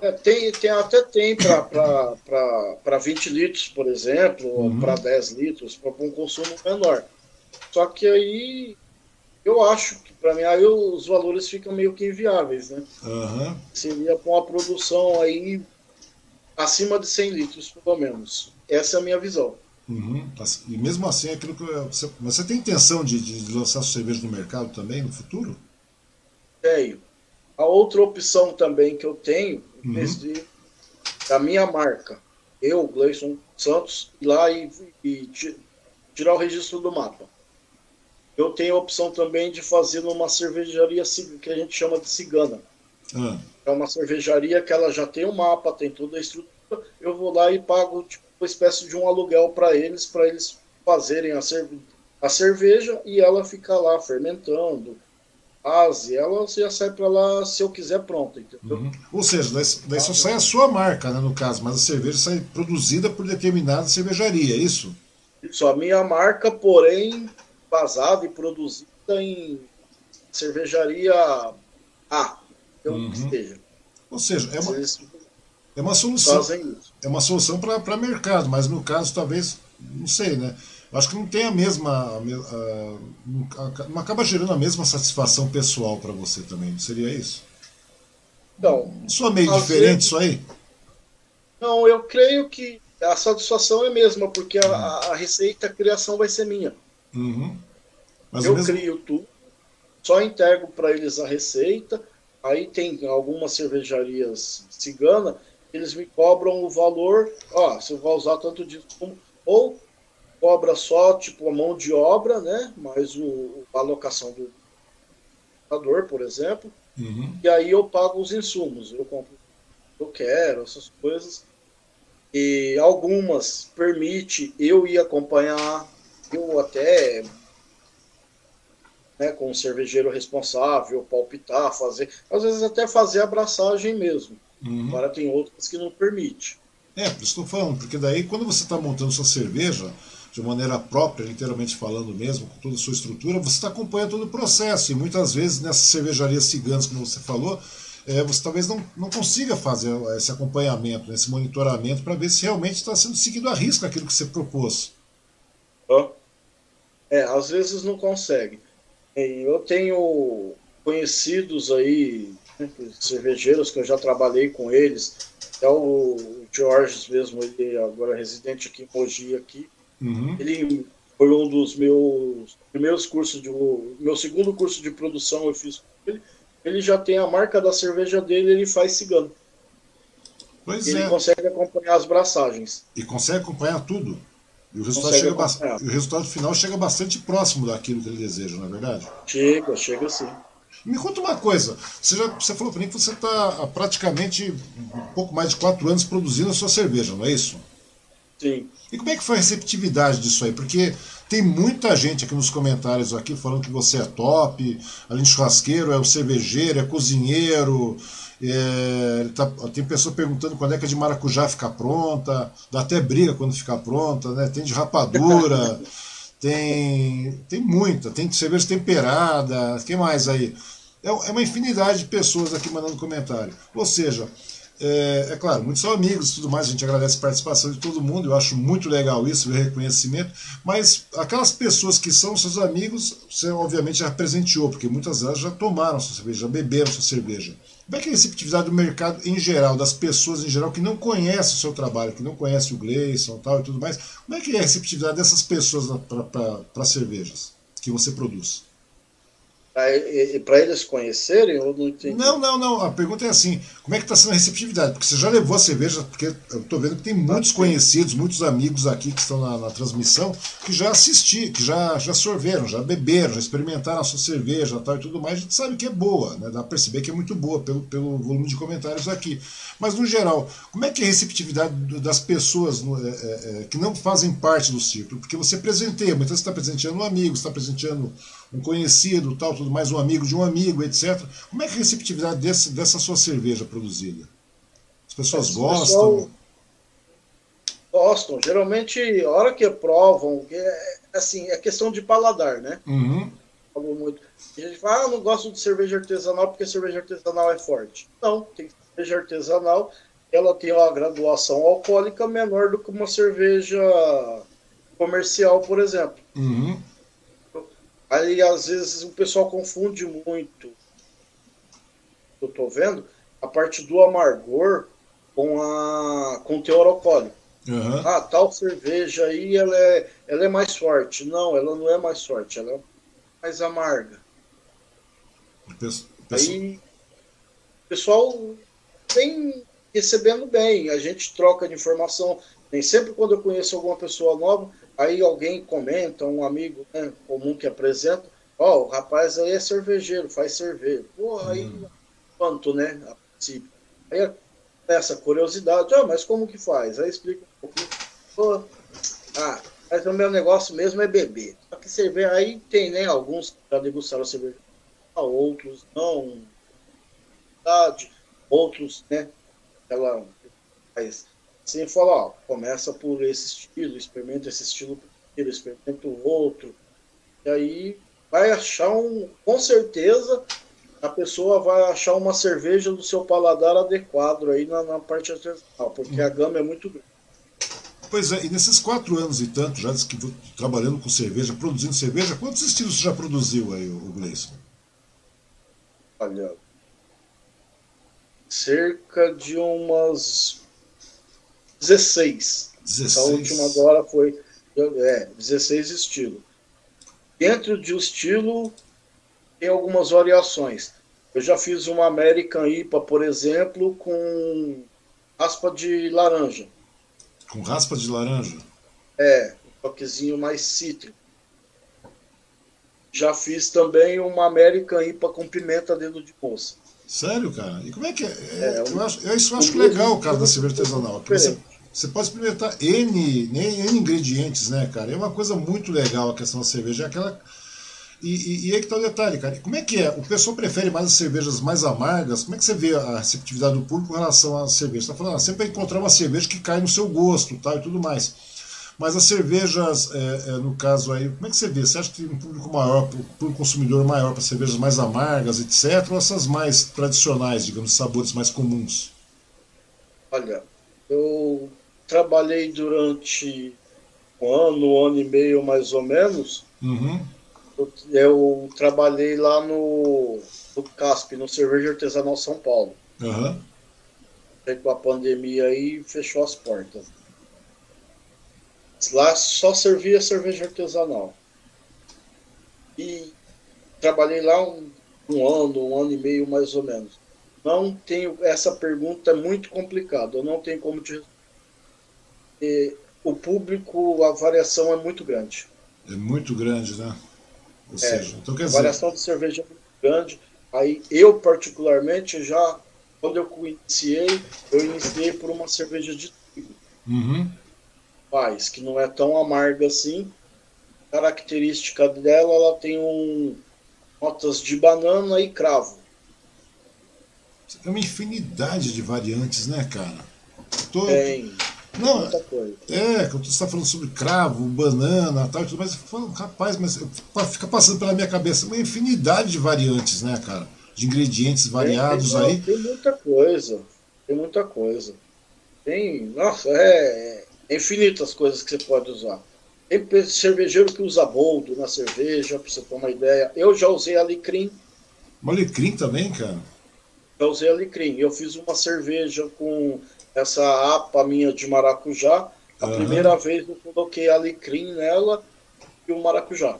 É, tem, tem, até tem para 20 litros, por exemplo, uhum. para 10 litros, para um consumo menor. Só que aí eu acho que para mim aí os valores ficam meio que inviáveis, né? Uhum. Seria com a produção aí acima de 100 litros, pelo menos. Essa é a minha visão. Uhum. E mesmo assim, aquilo que eu, você, você tem intenção de, de lançar sua cerveja no mercado também no futuro? Tenho. A outra opção também que eu tenho, uhum. de, da minha marca, eu, Gleison Santos, ir lá e, e tirar o registro do mapa. Eu tenho a opção também de fazer numa cervejaria que a gente chama de cigana. Ah. É uma cervejaria que ela já tem o um mapa, tem toda a estrutura. Eu vou lá e pago tipo, uma espécie de um aluguel para eles, para eles fazerem a, cerve a cerveja e ela fica lá fermentando. Base, ela já sai para lá se eu quiser pronta, entendeu? Uhum. Ou seja, daí, daí só sai a sua marca, né, no caso, mas a cerveja sai produzida por determinada cervejaria, é isso? Isso, a minha marca, porém, basada e produzida em cervejaria A, uhum. que esteja. Ou seja, é uma, é uma solução. É uma solução para mercado, mas no caso, talvez, não sei, né? Acho que não tem a mesma. A, não acaba gerando a mesma satisfação pessoal para você também, não seria isso? Então. Só meio diferente vezes, isso aí? Não, eu creio que a satisfação é a mesma, porque a, a receita, a criação vai ser minha. Uhum. eu mesmo... crio tudo, só entrego para eles a receita. Aí tem algumas cervejarias cigana, eles me cobram o valor, ó, você vai usar tanto como. Ou cobra só tipo a mão de obra, né? Mais o, a alocação do computador, por exemplo. Uhum. E aí eu pago os insumos. Eu compro eu quero, essas coisas. E algumas permite eu ir acompanhar eu até né, com o cervejeiro responsável, palpitar, fazer, às vezes até fazer abraçagem mesmo. Uhum. Agora tem outras que não permite. É, por isso que estou falando, porque daí quando você está montando sua cerveja, de maneira própria, literalmente falando mesmo, com toda a sua estrutura, você está acompanhando todo o processo. E muitas vezes nessas cervejarias ciganas, como você falou, é, você talvez não, não consiga fazer esse acompanhamento, esse monitoramento, para ver se realmente está sendo seguido a risco aquilo que você propôs. É, às vezes não consegue. Eu tenho conhecidos aí, né, cervejeiros que eu já trabalhei com eles, até o Jorge mesmo, ele agora é residente aqui em Mogi aqui. Uhum. Ele foi um dos meus primeiros cursos de meu segundo curso de produção eu fiz com ele. Ele já tem a marca da cerveja dele, ele faz cigano. Pois ele é. consegue acompanhar as braçagens. E consegue acompanhar tudo. E o resultado, chega o resultado final chega bastante próximo daquilo que ele deseja, não é verdade? Chega, chega sim. Me conta uma coisa, você, já, você falou para mim que você está há praticamente um pouco mais de quatro anos produzindo a sua cerveja, não é isso? Sim. E como é que foi a receptividade disso aí? Porque tem muita gente aqui nos comentários aqui falando que você é top, além de churrasqueiro, é o cervejeiro, é cozinheiro, é, tá, tem pessoa perguntando quando é que a de maracujá fica pronta, dá até briga quando fica pronta, né? Tem de rapadura, tem, tem muita, tem cerveja temperada, que mais aí? É, é uma infinidade de pessoas aqui mandando comentário. Ou seja, É, é, claro, muitos são amigos e tudo mais, a gente agradece a participação de todo mundo, eu acho muito legal isso, o reconhecimento, mas aquelas pessoas que são seus amigos, você obviamente já presenteou, porque muitas delas já tomaram sua cerveja, já beberam sua cerveja. Como é que é a receptividade do mercado em geral, das pessoas em geral que não conhecem o seu trabalho, que não conhecem o Gleison tal e tudo mais, como é que é a receptividade dessas pessoas para cervejas que você produz? Para eles conhecerem ou não entendi? Não, não, não. A pergunta é assim: como é que está sendo a receptividade? Porque você já levou a cerveja, porque eu estou vendo que tem muitos conhecidos, muitos amigos aqui que estão na, na, transmissão, que já assistiram, que já, já sorveram, já beberam, já experimentaram a sua cerveja tal e tudo mais. A gente sabe que é boa, né? dá para perceber que é muito boa pelo, pelo volume de comentários aqui. Mas, no geral, como é que é a receptividade das pessoas no, é, é, é, que não fazem parte do círculo? Porque você presenteia, muitas vezes está presenteando um amigo, está presenteando um conhecido, tal, tudo mais, um amigo de um amigo, etc. Como é que a receptividade desse, dessa sua cerveja produzida? As pessoas As gostam? gostam. Geralmente, a hora que provam, é, assim, é questão de paladar, né? Uhum. Falou muito. A gente fala, ah, não gosto de cerveja artesanal porque cerveja artesanal é forte. Não, tem cerveja artesanal, ela tem uma graduação alcoólica menor do que uma cerveja comercial, por exemplo. Uhum. Aí às vezes o pessoal confunde muito. Eu tô vendo a parte do amargor com a com o teor alcoólico. Uhum. Ah, tal cerveja aí ela é, ela é mais forte. Não, ela não é mais forte, ela é mais amarga. Aí o pessoal vem recebendo bem, a gente troca de informação. Nem sempre quando eu conheço alguma pessoa nova, Aí alguém comenta, um amigo né, comum que apresenta, ó, oh, o rapaz aí é cervejeiro, faz cerveja. Pô, aí hum. quanto, né? A princípio. Aí essa curiosidade, ó, mas como que faz? Aí explica um pouquinho. Pô, ah, mas o meu negócio mesmo é beber. Só que cerveja, aí tem, né, alguns que já degustaram cerveja, outros não, outros, né, ela faz Assim, fala, ó, começa por esse estilo, experimenta esse estilo primeiro, experimenta o outro. E aí vai achar um. Com certeza a pessoa vai achar uma cerveja do seu paladar adequado aí na, na parte artesanal, porque a gama é muito grande. Pois é, e nesses quatro anos e tanto, já que trabalhando com cerveja, produzindo cerveja, quantos estilos você já produziu aí, o Gleison? Olha, cerca de umas 16. 16. A última agora foi é, 16 estilos. Dentro de um estilo tem algumas variações. Eu já fiz uma American IPA, por exemplo, com raspa de laranja. Com raspa de laranja? É, um toquezinho mais cítrico. Já fiz também uma American IPA com pimenta dentro de moça. Sério, cara? E como é que é? é, é eu, acho, eu isso eu acho legal, cara, da cerveja artesanal. Você, você pode experimentar N, N ingredientes, né, cara? É uma coisa muito legal a questão da cerveja. É aquela... E, e, e aí que tá o detalhe, cara. Como é que é? O pessoal prefere mais as cervejas mais amargas? Como é que você vê a receptividade do público em relação às cervejas? Você tá falando, ah, sempre encontrar uma cerveja que cai no seu gosto tal, e tudo mais. Mas as cervejas, é, é, no caso aí, como é que você vê? Você acha que tem um público maior, um consumidor maior para cervejas mais amargas, etc., ou essas mais tradicionais, digamos, sabores mais comuns? Olha, eu trabalhei durante um ano, um ano e meio mais ou menos. Uhum. Eu, eu, trabalhei lá no, no CASP, no Cerveja Artesanal São Paulo. Uhum. Com a pandemia aí fechou as portas. Lá só servia cerveja artesanal. E trabalhei lá um, um ano, um ano e meio mais ou menos. Não tenho. Essa pergunta é muito complicada. Eu não tenho como te responder o público, a variação é muito grande. É muito grande, né? Ou é, seja, então quer a variação de cerveja é muito grande. Aí eu, particularmente, já, quando eu iniciei, eu iniciei por uma cerveja de trigo. Uhum. Que não é tão amarga assim. Característica dela, ela tem um notas de banana e cravo. É uma infinidade de variantes, né, cara? Tô... Tem. Não, é, quando você está falando sobre cravo, banana tal e tudo mais, eu falo, rapaz, mas fica passando pela minha cabeça uma infinidade de variantes, né, cara? De ingredientes variados tem, aí. Tem muita coisa. Tem muita coisa. Tem, nossa, é, é infinitas coisas que você pode usar. Tem cervejeiro que usa boldo na cerveja, pra você ter uma ideia. Eu já usei alecrim. Alecrim também, cara? Já usei alecrim. Eu fiz uma cerveja com essa APA minha de maracujá. A uhum. primeira vez eu coloquei alecrim nela e o maracujá.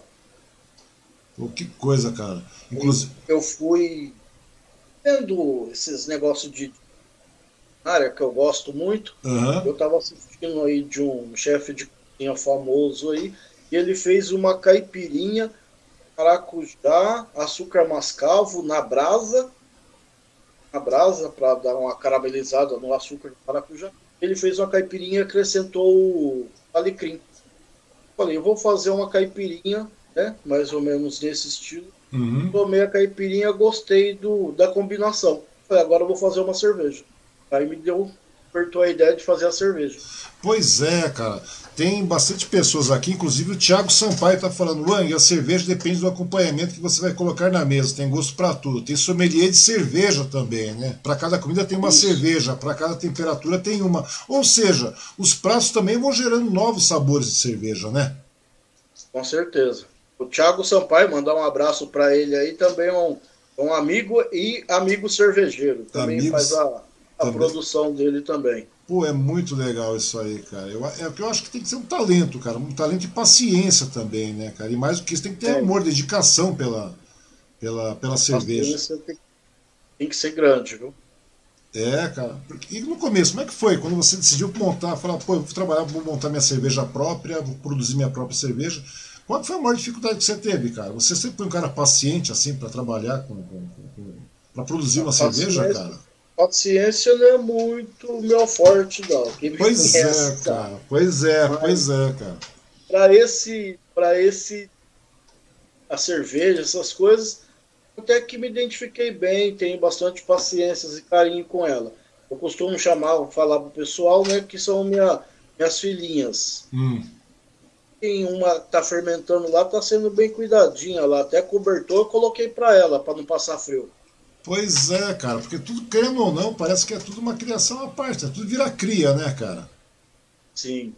Pô, que coisa, cara. Inclusive... Eu fui vendo esses negócios de área que eu gosto muito. Uhum. Eu estava assistindo aí de um chefe de cozinha famoso aí, e ele fez uma caipirinha maracujá, açúcar mascavo na brasa, na brasa para dar uma caramelizada no açúcar de maracujá. Ele fez uma caipirinha e acrescentou o alecrim. Falei, eu vou fazer uma caipirinha, né, mais ou menos nesse estilo. Uhum. Tomei a caipirinha, gostei do, da combinação. Falei, agora eu vou fazer uma cerveja. Aí me deu, apertou a ideia de fazer a cerveja. Pois é, cara. Tem bastante pessoas aqui, inclusive o Thiago Sampaio está falando, Wang, a cerveja depende do acompanhamento que você vai colocar na mesa, tem gosto para tudo. Tem sommelier de cerveja também, né? Para cada comida tem uma Isso. cerveja, para cada temperatura tem uma. Ou seja, os pratos também vão gerando novos sabores de cerveja, né? Com certeza. O Thiago Sampaio, mandar um abraço para ele aí, também é um, um amigo e amigo cervejeiro. Também Amigos, faz a, a também. produção dele também. Pô, é muito legal isso aí, cara. Eu, é que eu acho que tem que ser um talento, cara. Um talento e paciência também, né, cara? E mais do que isso, tem que ter é. amor, dedicação pela, pela, pela cerveja. Tem, tem que ser grande, viu? É, cara. E no começo, como é que foi? Quando você decidiu montar, falar, pô, eu vou trabalhar, vou montar minha cerveja própria, vou produzir minha própria cerveja. Qual foi a maior dificuldade que você teve, cara? Você sempre foi um cara paciente, assim, para trabalhar com, com, com para produzir uma cerveja, cara? Paciência não é muito meu forte, não. pois conhece, é, cara. Pois é, Mas, pois é, cara. Para esse, para esse, a cerveja, essas coisas, até que me identifiquei bem, tenho bastante paciência e carinho com ela. Eu costumo chamar, falar pro pessoal, né, que são minha, minhas filhinhas. Hum. Tem uma tá fermentando lá, tá sendo bem cuidadinha lá, até cobertor eu coloquei para ela, para não passar frio. Pois é, cara, porque tudo, querendo ou não, parece que é tudo uma criação à parte, é tudo vira cria, né, cara? Sim.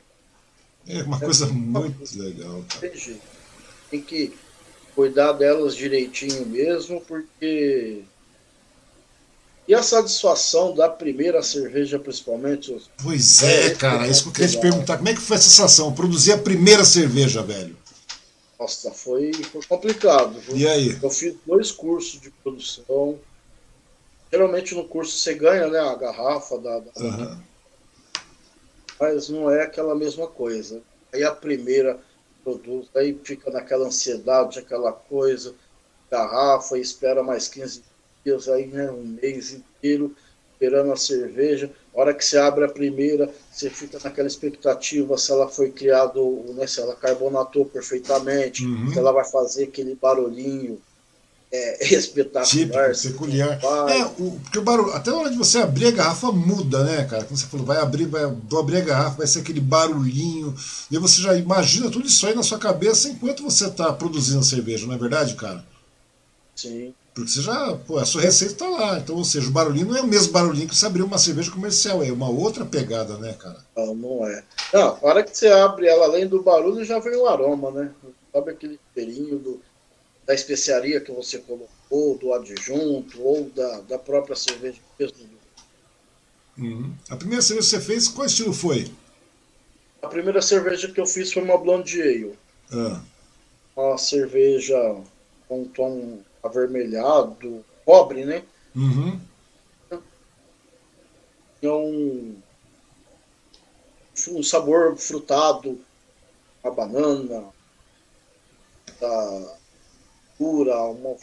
É uma é coisa muito legal. Cara. Tem que cuidar delas direitinho mesmo, porque. E a satisfação da primeira cerveja, principalmente? Pois é, é cara, é isso que eu queria te perguntar. Como é que foi a sensação? Produzir a primeira cerveja, velho? Nossa, foi, foi complicado. Viu? E aí? Eu fiz dois cursos de produção Geralmente no curso você ganha né, a garrafa da, da... Uhum. mas não é aquela mesma coisa. Aí a primeira produto, aí fica naquela ansiedade, aquela coisa, garrafa, espera mais 15 dias, aí né, um mês inteiro esperando a cerveja. A hora que você abre a primeira, você fica naquela expectativa se ela foi criada, né, se ela carbonatou perfeitamente, uhum. se ela vai fazer aquele barulhinho é, espetacular. Típico, peculiar. É, o, porque o barulho, até na hora de você abrir a garrafa muda, né, cara? Como você falou, vai abrir, vai, vou abrir a garrafa, vai ser aquele barulhinho. E você já imagina tudo isso aí na sua cabeça enquanto você está produzindo a cerveja, não é verdade, cara? Sim. Porque você já, pô, a sua receita está lá. Então, ou seja, o barulhinho não é o mesmo barulhinho que você abriu uma cerveja comercial, é uma outra pegada, né, cara? Não, não é. Não, a hora que você abre ela, além do barulho, já vem o aroma, né? Sabe aquele cheirinho do, da especiaria que você colocou, do adjunto ou da, da própria cerveja mesmo. Uhum. A primeira cerveja que você fez, qual estilo foi? A primeira cerveja que eu fiz foi uma Blonde Ale. Ah. Uma cerveja com um tom avermelhado, cobre, né? Uhum. Tinha um, um sabor frutado, a banana, a pura, uma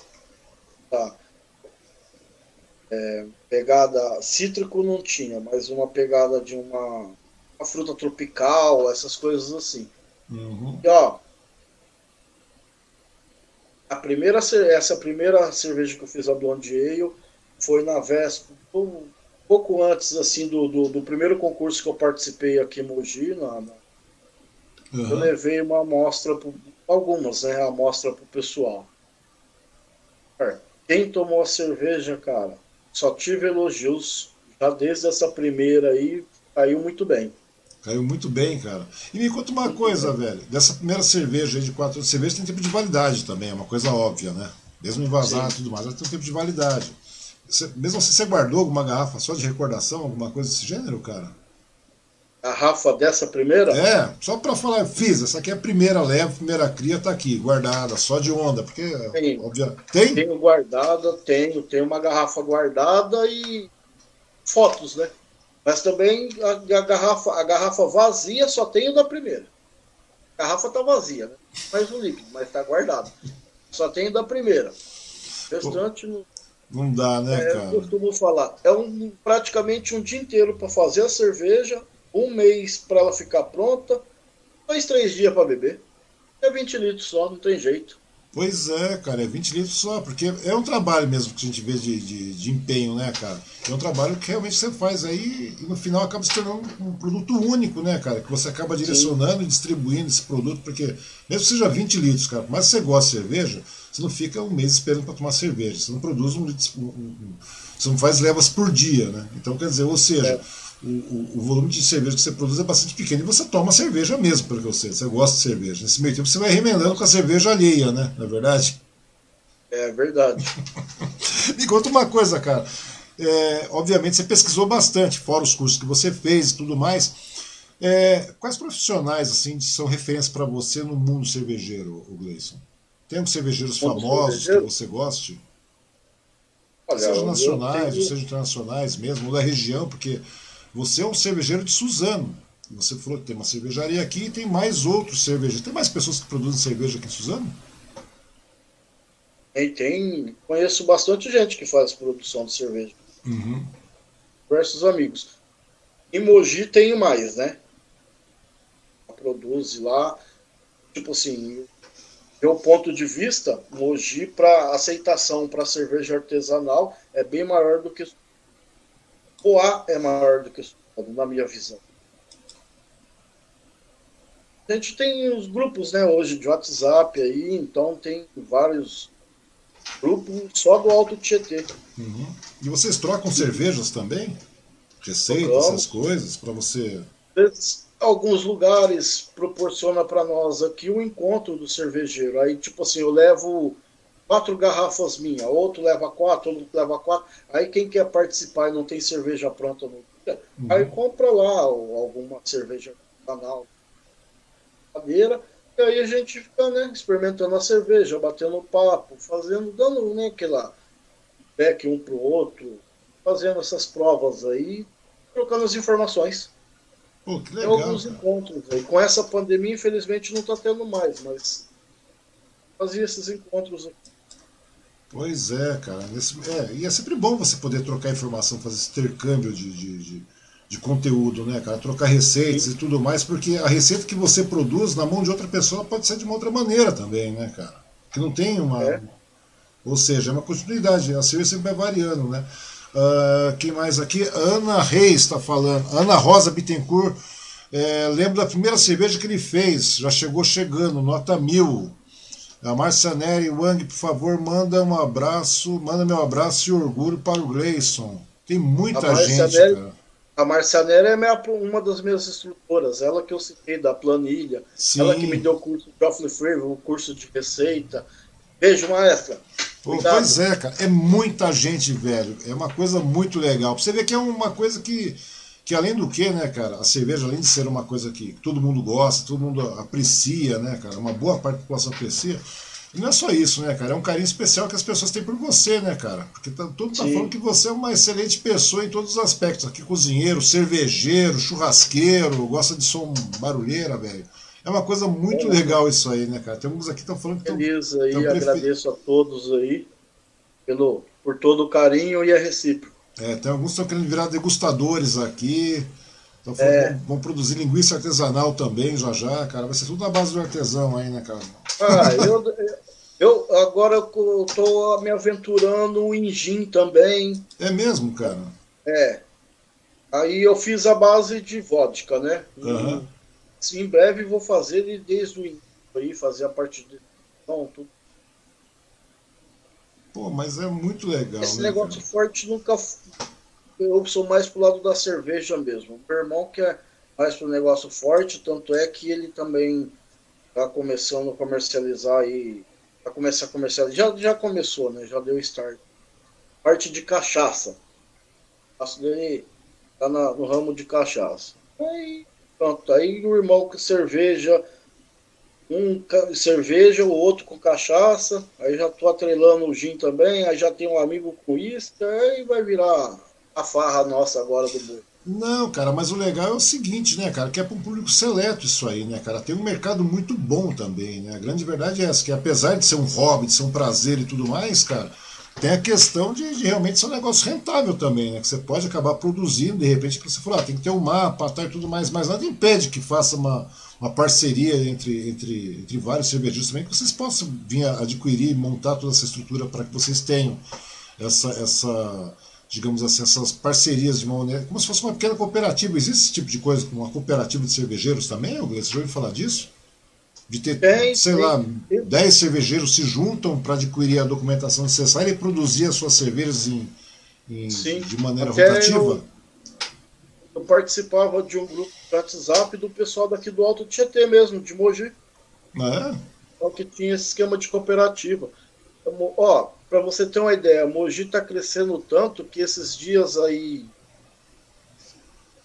é, pegada cítrico não tinha, mas uma pegada de uma, uma fruta tropical, essas coisas assim. Uhum. E ó, a primeira essa primeira cerveja que eu fiz a Blonde Ale foi na véspera, um pouco antes assim do, do, do, primeiro concurso que eu participei aqui em Mogi, na, na uhum. eu levei uma amostra, algumas, né, amostra para o pessoal. Quem tomou a cerveja, cara, só tive elogios. já desde essa primeira aí, caiu muito bem. Caiu muito bem, cara. E me conta uma coisa, velho. Dessa primeira cerveja aí de quatro anos, cerveja tem tempo de validade também, é uma coisa óbvia, né? Mesmo envasar e tudo mais, ela tem um tempo de validade. Você, mesmo assim, você guardou alguma garrafa só de recordação, alguma coisa desse gênero, cara? Garrafa dessa primeira? É, só pra falar, fiz, essa aqui é a primeira leva, primeira cria, tá aqui, guardada, só de onda, porque. Tem. Óbvio, tem? Tenho guardada, tenho, tenho uma garrafa guardada e fotos, né? Mas também a, a, garrafa, a garrafa vazia só tenho da primeira. A garrafa tá vazia, né? Mais um líquido, mas tá guardado. Só tenho da primeira. O restante não. Não dá, né, é, cara? Eu costumo falar. É um, praticamente um dia inteiro para fazer a cerveja, um mês para ela ficar pronta, dois, três dias para beber. É 20 litros só, não tem jeito. Pois é, cara, é 20 litros só, porque é um trabalho mesmo que a gente vê de, de, de, empenho, né, cara? É um trabalho que realmente você faz aí e no final acaba se tornando um produto único, né, cara? Que você acaba direcionando Sim. e distribuindo esse produto, porque mesmo que seja 20 litros, cara, mas você gosta de cerveja, você não fica um mês esperando para tomar cerveja, você não produz um litro, um, um, você não faz levas por dia, né? Então, quer dizer, ou seja. É o, o, o, volume de cerveja que você produz é bastante pequeno e você toma cerveja mesmo, pelo que eu sei. Você gosta de cerveja. Nesse meio tempo você vai remendando com a cerveja alheia, né? Não é verdade? É verdade. Me conta uma coisa, cara. É, obviamente você pesquisou bastante, fora os cursos que você fez e tudo mais. É, quais profissionais assim são referências para você no mundo cervejeiro, o Gleison? Tem alguns cervejeiros famosos cervejeiro? que você goste? Olha, seja nacionais, tenho... ou seja internacionais mesmo, ou da região, porque você é um cervejeiro de Suzano. Você falou que tem uma cervejaria aqui e tem mais outros cervejeiros. Tem mais pessoas que produzem cerveja aqui em Suzano? Tem, tem. Conheço bastante gente que faz produção de cerveja. Uhum. Diversos amigos. Em Mogi tem mais, né? Produz lá. Tipo assim, meu ponto de vista, Mogi para aceitação para cerveja artesanal é bem maior do que Poá é maior do que o Estado, na minha visão. A gente tem os grupos, né, hoje de WhatsApp aí, então tem vários grupos só do Alto Tietê. Uhum. E vocês trocam cervejas também? Receitas, essas coisas, para você. Alguns lugares proporciona para nós aqui o encontro do cervejeiro. Aí, tipo assim, eu levo quatro garrafas minhas, outro leva quatro, outro leva quatro. Aí quem quer participar e não tem cerveja pronta no dia, uhum. aí compra lá alguma cerveja canal madeira, e aí a gente fica né, experimentando a cerveja, batendo papo, fazendo, dando né, aquela back um pro outro, fazendo essas provas aí, trocando as informações. Pô, que legal, Tem alguns cara. encontros aí. Com essa pandemia, infelizmente, não está tendo mais, mas fazia esses encontros aqui. Pois é, cara. Esse, é, e é sempre bom você poder trocar informação, fazer esse intercâmbio de, de, de, de conteúdo, né, cara? Trocar receitas Sim. e tudo mais, porque a receita que você produz na mão de outra pessoa pode ser de uma outra maneira também, né, cara? Que não tem uma. É. Ou seja, é uma continuidade, a cerveja sempre vai variando, né? Uh, quem mais aqui? Ana Reis está falando. Ana Rosa Bittencourt. É, lembro da primeira cerveja que ele fez, já chegou chegando, nota mil. A Marcia Neri Wang, por favor, manda um abraço, manda meu abraço e orgulho para o Gleison. Tem muita gente, Neri, cara. A Marcia Neri é minha, uma das minhas instrutoras, ela que eu citei da planilha, Sim. ela que me deu o curso de Offley Flavor, o curso de receita. Beijo, maestra. Pô, pois é, cara, é muita gente, velho. É uma coisa muito legal. Você ver que é uma coisa que que além do que, né, cara, a cerveja, além de ser uma coisa que todo mundo gosta, todo mundo aprecia, né, cara, uma boa parte da população aprecia, não é só isso, né, cara, é um carinho especial que as pessoas têm por você, né, cara, porque tá, todo mundo tá falando que você é uma excelente pessoa em todos os aspectos, aqui cozinheiro, cervejeiro, churrasqueiro, gosta de som barulheira, velho. É uma coisa muito é. legal isso aí, né, cara? Tem alguns aqui que estão falando que Feliz aí, tão agradeço a todos aí pelo, por todo o carinho e a recíproca. É, tem alguns que estão querendo virar degustadores aqui. Então é. vão, produzir linguiça artesanal também já já, cara. Vai ser tudo na base do artesão aí, né, cara? Ah, eu, eu agora eu tô me aventurando em gin também. É mesmo, cara? É. Aí eu fiz a base de vodka, né? Uhum. E, em breve vou fazer desde o início aí, fazer a parte de. Então, tudo Pô, mas é muito legal. Esse né, negócio cara? forte nunca. eu sou mais pro lado da cerveja mesmo. Meu irmão que é mais pro negócio forte, tanto é que ele também tá começando a comercializar e a começar a comercializar. Já, já começou, né? Já deu start. Parte de cachaça. O dele tá na, no ramo de cachaça. Aí, pronto. Aí o irmão com cerveja, um cerveja, o outro com cachaça. Aí já tô atrelando o gin também. Aí já tem um amigo com isca. Aí vai virar a farra nossa agora do boi. Não, cara, mas o legal é o seguinte, né, cara, que é para um público seleto isso aí, né, cara? Tem um mercado muito bom também, né? A grande verdade é essa, que apesar de ser um hobby, de ser um prazer e tudo mais, cara, tem a questão de, de realmente ser um negócio rentável também, né? Que você pode acabar produzindo, de repente, para você falar, ah, tem que ter um mapa, tá, e tudo mais, mas nada impede que faça uma, uma parceria entre, entre, entre vários cervejeiros também, que vocês possam vir adquirir e montar toda essa estrutura para que vocês tenham essa, essa digamos assim, essas parcerias de uma maneira, como se fosse uma pequena cooperativa. Existe esse tipo de coisa, como uma cooperativa de cervejeiros também, Você já ouviu falar disso? De ter, tem, sei tem, lá, 10 cervejeiros se juntam para adquirir a documentação necessária e produzir as suas cervejas em, em de maneira Até rotativa? Eu, eu, participava de um grupo de WhatsApp do pessoal daqui do Alto Tietê mesmo, de Mogi. É? Que tinha esse esquema de cooperativa. Ó, para você ter uma ideia, Mogi está crescendo tanto que esses dias aí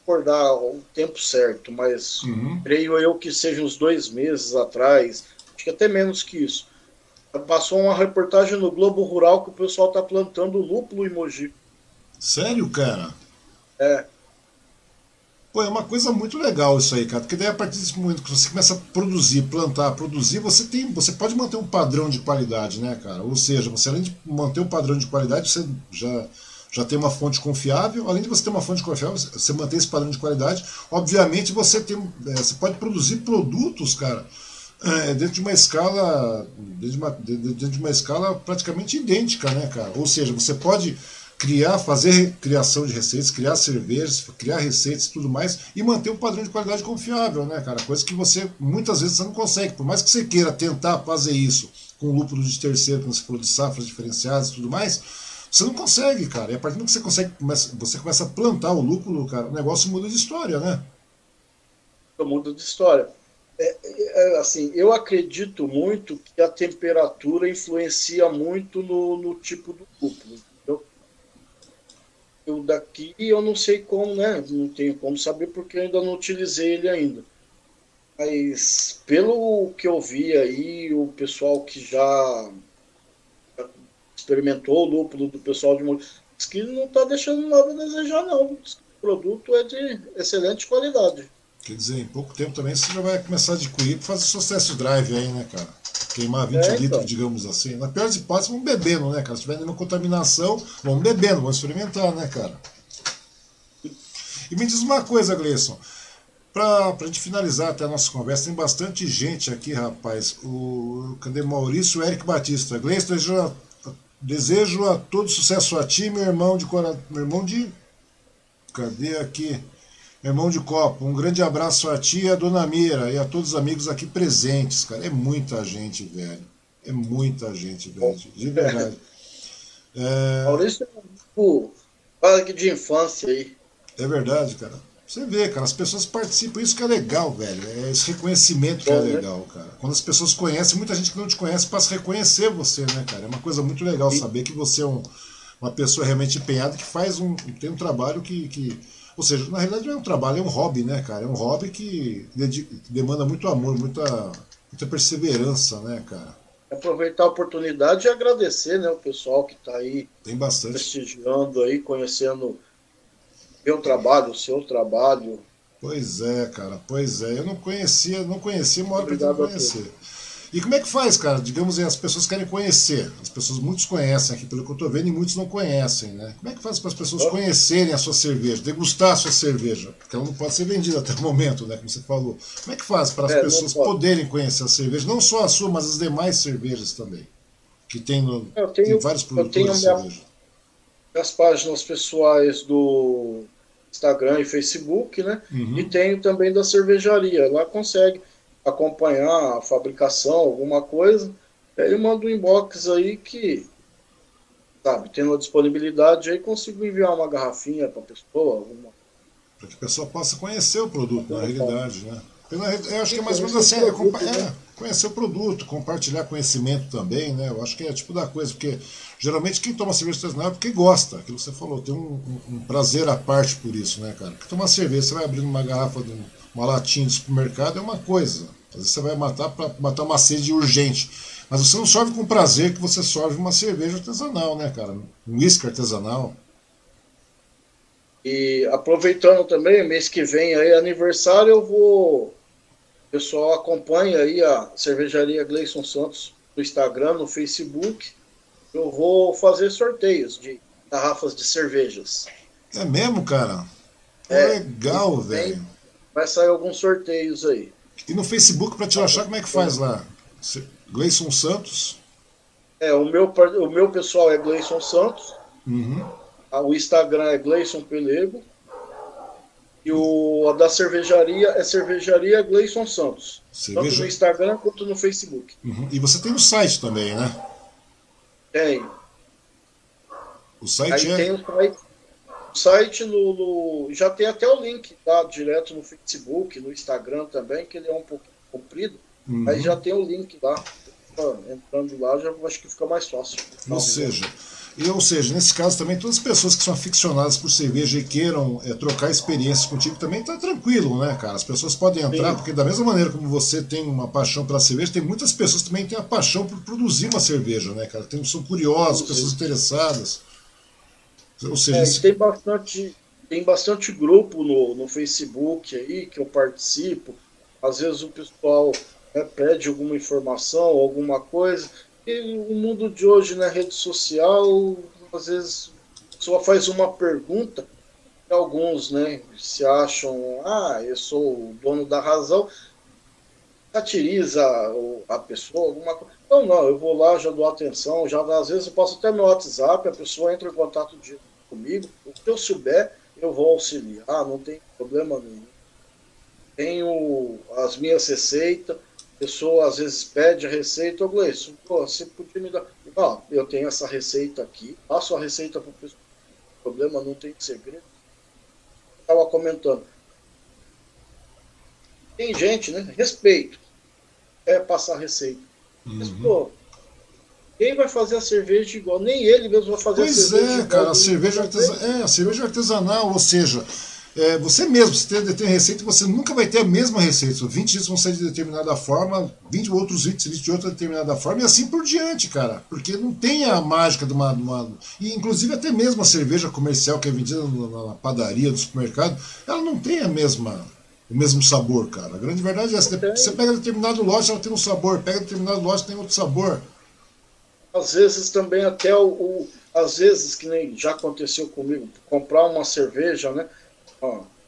acordar o tempo certo, mas uhum. creio eu que seja uns dois meses atrás, acho que até menos que isso. Passou uma reportagem no Globo Rural que o pessoal está plantando lúpulo em Mogi. Sério, cara? É. Pô, é uma coisa muito legal isso aí, cara, porque daí a partir desse momento que você começa a produzir, plantar, produzir, você tem, você pode manter um padrão de qualidade, né, cara? Ou seja, você além de manter um padrão de qualidade, você já já tem uma fonte confiável. Além de você ter uma fonte confiável, você manter esse padrão de qualidade. Obviamente, você tem, é, você pode produzir produtos, cara, é, dentro de uma escala, dentro de uma, dentro de uma escala praticamente idêntica, né, cara? Ou seja, você pode criar, fazer criação de receitas, criar cervejas, criar receitas e tudo mais, e manter um padrão de qualidade confiável, né, cara? Coisa que você muitas vezes você não consegue, por mais que você queira tentar fazer isso com lúpulo de terceiro, você falou de safras diferenciadas e tudo mais, você não consegue, cara. E a partir do que você consegue, você começa a plantar o lúpulo, cara, o negócio muda de história, né? Muda de história. É, é, é, assim, eu acredito muito que a temperatura influencia muito no, no tipo do lúpulo eu daqui eu não sei como, né? Não tenho como saber porque eu ainda não utilizei ele ainda. Mas pelo que eu vi aí, o pessoal que já experimentou o lúpulo do pessoal de diz que não está deixando nada a desejar, não. o produto é de excelente qualidade. Quer dizer, em pouco tempo também você já vai começar a adquirir para fazer test drive aí, né, cara? Queimar 20 é, então. litros, digamos assim. Na pior das hipóteses, vamos bebendo, né, cara? Se tiver nenhuma contaminação, vamos bebendo, vamos experimentar, né, cara? E me diz uma coisa, Gleison. Para a gente finalizar até a nossa conversa, tem bastante gente aqui, rapaz. O, cadê Maurício Eric Batista? Gleison, desejo a, desejo a todo sucesso a ti, meu irmão de. Meu irmão de. Cadê aqui? Irmão de copo, um grande abraço a ti e a dona Mira e a todos os amigos aqui presentes, cara. É muita gente, velho. É muita gente, velho. De verdade. É... Maurício é um parque de infância aí. É verdade, cara. Você vê, cara, as pessoas participam, isso que é legal, velho. É esse reconhecimento que é, é legal, cara. Quando as pessoas conhecem, muita gente que não te conhece passa a reconhecer você, né, cara? É uma coisa muito legal Sim. saber que você é um, uma pessoa realmente empenhada que faz um. tem um trabalho que, que ou seja, na realidade não é um trabalho, é um hobby, né, cara? É um hobby que demanda muito amor, muita, muita perseverança, né, cara? Aproveitar a oportunidade e agradecer, né, o pessoal que está aí Tem bastante. prestigiando aí, conhecendo meu trabalho, o seu trabalho. Pois é, cara, pois é. Eu não conhecia, não conhecia, uma hora pretendo conhecer. E como é que faz, cara? Digamos, as pessoas querem conhecer. As pessoas, muitos conhecem aqui, pelo que eu estou vendo, e muitos não conhecem, né? Como é que faz para as pessoas conhecerem a sua cerveja, degustar a sua cerveja? Porque ela não pode ser vendida até o momento, né? Como você falou. Como é que faz para as é, pessoas poderem conhecer a cerveja? Não só a sua, mas as demais cervejas também. Que tem, no, tenho, tem vários produtores de cerveja. As páginas pessoais do Instagram e Facebook, né? Uhum. E tenho também da cervejaria. Lá consegue acompanhar a fabricação, alguma coisa, ele manda um inbox aí que sabe, tendo a disponibilidade aí, consigo enviar uma garrafinha para a pessoa, alguma para que a pessoa possa conhecer o produto na realidade, né? Eu acho que é mais ou menos assim, é, é, conhecer o produto, compartilhar conhecimento também, né? Eu acho que é tipo da coisa, porque geralmente quem toma cerveja artesanal é porque gosta, aquilo que você falou, tem um, um, um prazer à parte por isso, né, cara? Porque tomar cerveja, você vai abrindo uma garrafa, de uma latinha de supermercado é uma coisa. Às vezes você vai matar para matar uma sede urgente. Mas você não sorve com prazer que você sorve uma cerveja artesanal, né, cara? Um uísque artesanal. E aproveitando também, mês que vem aí, aniversário, eu vou o pessoal acompanha aí a cervejaria Gleison Santos no Instagram, no Facebook. Eu vou fazer sorteios de garrafas de cervejas. É mesmo, cara? É, Legal, velho. Vai sair alguns sorteios aí. E no Facebook, para te achar, como é que faz lá? Gleison Santos? É, o meu, o meu pessoal é Gleison Santos. Uhum. O Instagram é Gleison Pelego. E o, a da cervejaria é Cervejaria Gleison Santos. Cerveja... Tanto no Instagram quanto no Facebook. Uhum. E você tem no site também, né? Tem. O site Aí é... tem o site, o site no, no, já tem até o link tá, direto no Facebook, no Instagram também, que ele é um pouco comprido. Uhum. Aí já tem o link lá. Entrando lá, já acho que fica mais fácil. Ou seja, e, ou seja, nesse caso também, todas as pessoas que são aficionadas por cerveja e queiram é, trocar experiências contigo também tá tranquilo, né, cara? As pessoas podem entrar, Sim. porque da mesma maneira como você tem uma paixão pela cerveja, tem muitas pessoas que também têm a paixão por produzir uma cerveja, né, cara? Tem, são curiosos, pessoas interessadas. Ou seja, é, esse... tem bastante tem bastante grupo no, no Facebook aí que eu participo. Às vezes o pessoal né, pede alguma informação, alguma coisa e o mundo de hoje na rede social, às vezes, a pessoa faz uma pergunta, e alguns né, se acham, ah, eu sou o dono da razão, satiriza a pessoa, alguma coisa. Não, não, eu vou lá, já dou atenção, já às vezes eu posso até no WhatsApp, a pessoa entra em contato comigo, o que eu souber, eu vou auxiliar, não tem problema nenhum. Tenho as minhas receitas, pessoa às vezes pede a receita, ô Gleison, você podia me dar. Ó, eu tenho essa receita aqui, passo a receita para o pessoal. Problema não tem segredo. Estava comentando. Tem gente, né? Respeito. É passar a receita. Uhum. Mas, pô, quem vai fazer a cerveja igual? Nem ele mesmo vai fazer pois a cerveja. Pois é, cara, a cerveja, artesanal, é, a cerveja artesanal, ou seja, é, você mesmo, você tem, tem receita, você nunca vai ter a mesma receita. 20 litros vão ser de determinada forma, 20 outros 20 litros de outra determinada forma, e assim por diante, cara. Porque não tem a mágica de uma, de uma. E inclusive até mesmo a cerveja comercial que é vendida na padaria, do supermercado, ela não tem a mesma. O mesmo sabor, cara. A grande verdade é essa. Você pega determinado lote, ela tem um sabor. Pega determinado lote, tem outro sabor. Às vezes também até o, o às vezes que nem já aconteceu comigo, comprar uma cerveja, né?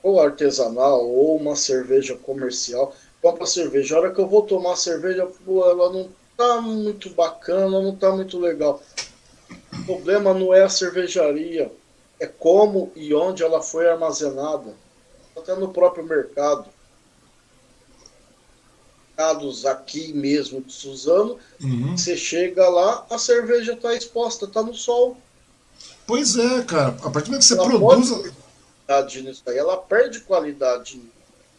ou artesanal, ou uma cerveja comercial. Compra cerveja. A hora que eu vou tomar cerveja, pô, ela não tá muito bacana, não tá muito legal. O problema não é a cervejaria, é como e onde ela foi armazenada. Até no próprio mercado. Mercados aqui mesmo de Suzano, uhum. você chega lá, a cerveja está exposta, está no sol. Pois é, cara. A partir do momento que você ela produz. Pode nisso aí, ela perde qualidade.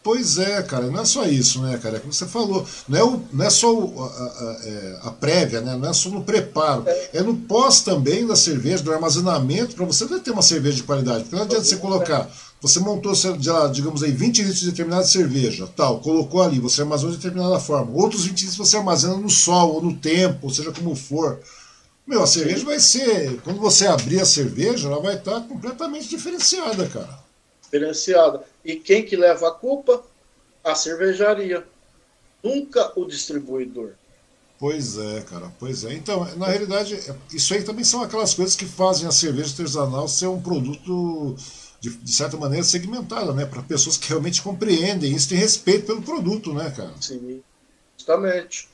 Pois é, cara, não é só isso, né, cara? É como você falou, não é, o, não é só o, a, a, é, a, prévia, né? não é só no preparo, é, é no pós também da cerveja, do armazenamento, para você ter uma cerveja de qualidade. Porque não adianta você colocar, você montou, já, digamos aí, 20 litros de determinada cerveja, tal, colocou ali, você armazena de determinada forma. Outros 20 litros você armazena no sol, ou no tempo, ou seja como for. Meu, a cerveja vai ser. Quando você abrir a cerveja, ela vai estar completamente diferenciada, cara. Diferenciada. E quem que leva a culpa? A cervejaria. Nunca o distribuidor. Pois é, cara, pois é. Então, na realidade, isso aí também são aquelas coisas que fazem a cerveja artesanal ser um produto, de, de certa maneira, segmentado, né? Para pessoas que realmente compreendem isso, têm respeito pelo produto, né, cara? Sim, justamente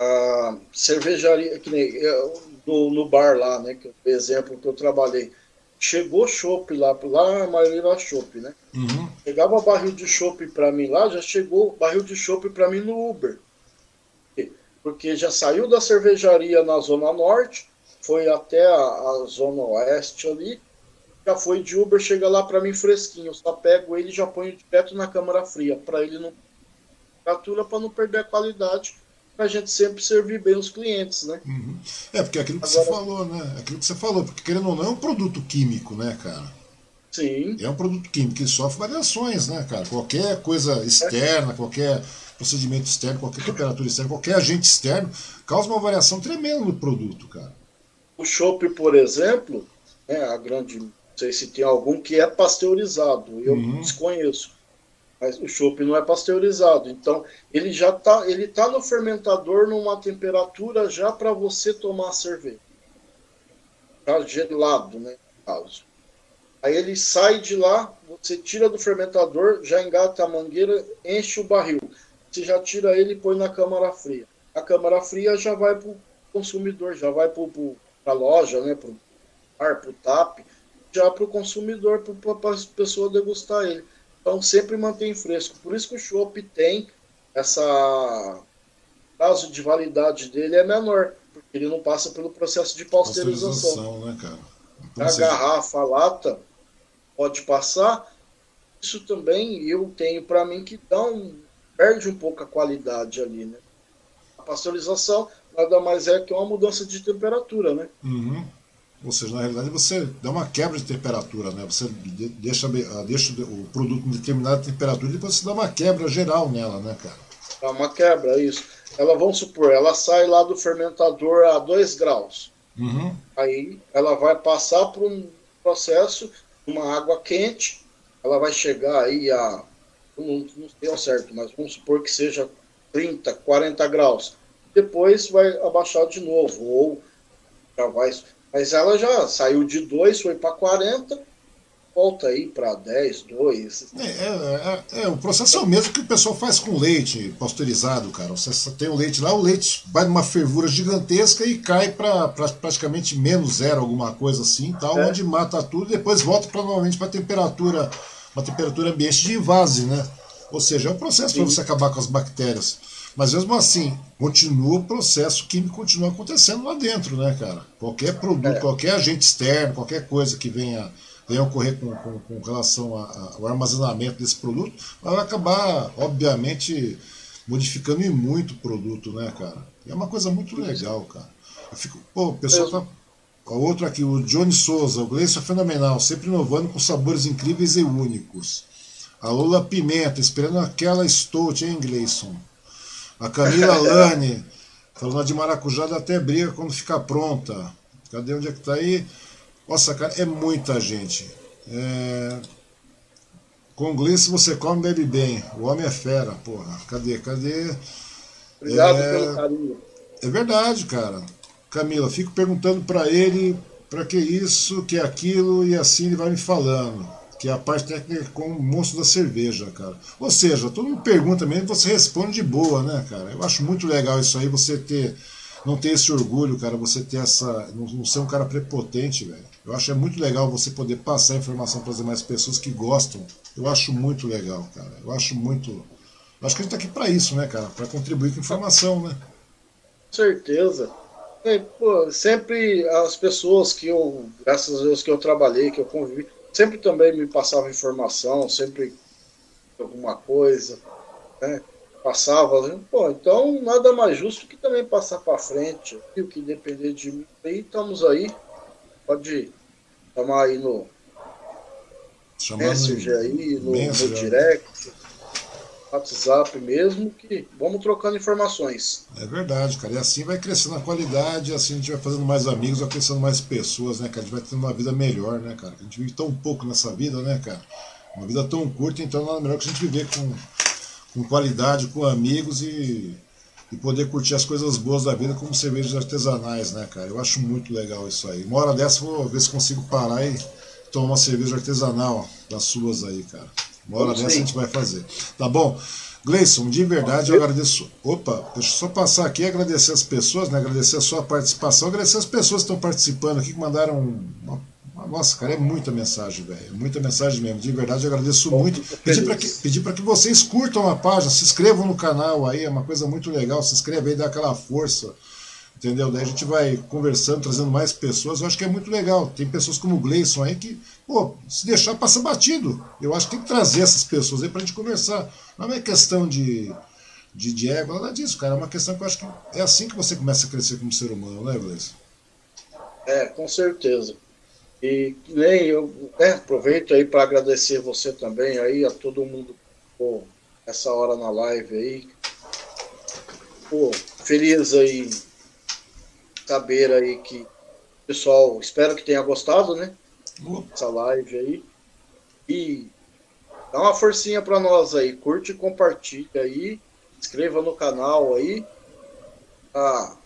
a cervejaria, que nem eu, no, no, bar lá, né, que é o exemplo que eu trabalhei, chegou chopp lá, lá a maioria era chopp, né? Uhum. Chegava barril de chopp para mim lá, já chegou barril de chopp para mim no Uber. Porque já saiu da cervejaria na Zona Norte, foi até a, a Zona Oeste ali, já foi de Uber, chega lá para mim fresquinho. Eu só pego ele e já ponho direto na câmara fria, para ele não temperatura para não perder a qualidade, para a gente sempre servir bem os clientes, né? Uhum. É, porque é aquilo que Agora, você falou, né? É aquilo que você falou, porque querendo ou não é um produto químico, né, cara? Sim. É um produto químico que sofre variações, né, cara? Qualquer coisa externa, é. qualquer procedimento externo, qualquer temperatura externa, qualquer agente externo, causa uma variação tremenda no produto, cara. O chopp, por exemplo, né, a grande, sei se tem algum que é pasteurizado, eu uhum. desconheço, mas o chopp não é pasteurizado, então ele já tá, ele tá no fermentador numa temperatura já para você tomar cerveja, tá gelado, né, caso. Aí ele sai de lá, você tira do fermentador, já engata a mangueira, enche o barril. Você já tira ele e põe na câmara fria. A câmara fria já vai para o consumidor, já vai para a loja, né, para o bar, para o TAP, já para o consumidor, para a pessoa degustar ele. Então sempre mantém fresco. Por isso que o chopp tem essa prazo de validade dele é menor, porque ele não passa pelo processo de pasteurização. pasteurização né, cara? Então, a garrafa, a lata, pode passar. Isso também eu tenho para mim que dá um, perde um pouco a qualidade ali, né? A pasteurização nada mais é que uma mudança de temperatura, né? Uhum. Ou seja, na realidade você dá uma quebra de temperatura, né? Você deixa, ah, deixa o produto em determinada temperatura e depois você dá uma quebra geral nela, né, cara? Dá uma quebra, isso. Ela, vamos supor, ela sai lá do fermentador a 2 graus. Uhum. Aí ela vai passar por um processo uma água quente, ela vai chegar aí a, não, não sei ao certo, mas vamos supor que seja 30, 40 graus. Depois vai abaixar de novo, ou já vai. Mas ela já saiu de 2, foi para 40, volta aí para 10, 2. É, é, é, é, o processo é o mesmo que o pessoal faz com leite pasteurizado, cara. Você tem o leite lá, o leite vai numa fervura gigantesca e cai para pra, praticamente menos zero, alguma coisa assim, tal, é. onde mata tudo e depois volta pra, novamente para temperatura, uma temperatura ambiente de invase, né? Ou seja, é um processo para você acabar com as bactérias. Mas mesmo assim, continua o processo químico continua acontecendo lá dentro, né, cara? Qualquer produto, é. qualquer agente externo, qualquer coisa que venha venha ocorrer com, com, com relação ao armazenamento desse produto, vai acabar, obviamente, modificando em muito o produto, né, cara? é uma coisa muito legal, cara. Eu fico, pô, o pessoal tá. O outro aqui, o Johnny Souza, o Gleison é fenomenal, sempre inovando com sabores incríveis e únicos. A Lula Pimenta, esperando aquela Stout, hein, Gleison? A Camila Lane, falando de maracujá, dá até briga quando ficar pronta. Cadê onde é que tá aí? Nossa, cara, é muita gente. É... Com inglês você come bebe bem. O homem é fera, porra. Cadê? Cadê? Obrigado é... pelo carinho. É verdade, cara. Camila, fico perguntando para ele para que isso, que aquilo, e assim ele vai me falando. Que é a parte técnica com o monstro da cerveja, cara. Ou seja, todo mundo pergunta mesmo, você responde de boa, né, cara? Eu acho muito legal isso aí, você ter não ter esse orgulho, cara, você ter essa. Não, não ser um cara prepotente, velho. Eu acho é muito legal você poder passar informação para as demais pessoas que gostam. Eu acho muito legal, cara. Eu acho muito. Eu acho que a gente tá aqui para isso, né, cara? Para contribuir com informação, né? Com certeza. É, pô, sempre as pessoas que eu, graças a Deus que eu trabalhei, que eu convivi, sempre também me passavam informação, sempre alguma coisa, né? passava, pô, então nada mais justo que também passar para frente. E o que depender de mim, aí estamos aí. Pode chamar aí no Chamando Messenger aí, no, no direct, WhatsApp mesmo, que vamos trocando informações. É verdade, cara. E assim vai crescendo a qualidade, assim a gente vai fazendo mais amigos, vai crescendo mais pessoas, né, cara? A gente vai tendo uma vida melhor, né, cara? A gente vive tão pouco nessa vida, né, cara? Uma vida tão curta, então nada melhor que a gente viver com com qualidade, com amigos e, e poder curtir as coisas boas da vida como cervejas artesanais, né, cara? Eu acho muito legal isso aí. Uma hora dessa vou ver se consigo parar e tomar uma cerveja artesanal das suas aí, cara. Uma hora dessa a gente vai fazer. Tá bom? Gleison, de verdade eu agradeço. Opa, deixa eu só passar aqui e agradecer as pessoas, né? Agradecer a sua participação, agradecer as pessoas que estão participando aqui, que mandaram uma nossa, cara, é muita mensagem, velho. É muita mensagem mesmo. De verdade, eu agradeço Bom, muito. Pedir para que, pedir que vocês curtam a página, se inscrevam no canal aí, é uma coisa muito legal. Se inscreve aí, dá aquela força. entendeu? Daí a gente vai conversando, trazendo mais pessoas. Eu acho que é muito legal. Tem pessoas como o Gleison aí que, pô, se deixar passa batido. Eu acho que tem que trazer essas pessoas aí pra gente conversar. Não é questão de, de, de ego, nada disso, cara. É uma questão que eu acho que é assim que você começa a crescer como ser humano, né, Gleison? É, com certeza. E nem eu é, aproveito aí para agradecer você também aí, a todo mundo por essa hora na live aí. Pô, feliz aí saber aí que o pessoal, espero que tenha gostado, né? Essa live aí. E dá uma forcinha para nós aí, curte e compartilha aí, inscreva no canal aí, para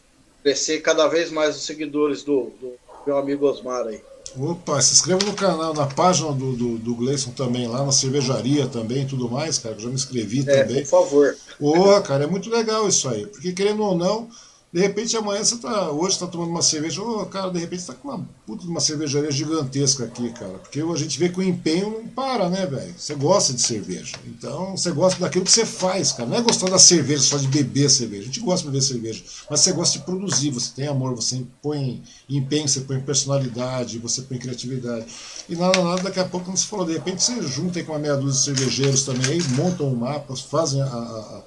crescer cada vez mais os seguidores do, do meu amigo Osmar aí. Opa, se inscreva no canal, na página do, do, do Gleison também, lá na cervejaria também e tudo mais, cara. Eu já me inscrevi é, também. Por favor. Ô, cara, é muito legal isso aí. Porque querendo ou não, de repente amanhã você tá. Hoje tá tomando uma cerveja. Ô, cara, de repente você tá com uma puta de uma cervejaria gigantesca aqui, cara. Porque a gente vê que o empenho não para, né, velho? Você gosta de cerveja. Então você gosta daquilo que você faz, cara. Não é gostar da cerveja, só de beber cerveja. A gente gosta de beber cerveja. Mas você gosta de produzir, você tem amor, você põe empenho, você põe personalidade, você põe criatividade. E nada, nada, daqui a pouco, como você falou, de repente você junta aí com uma meia dúzia de cervejeiros também, aí montam um mapa, fazem a, a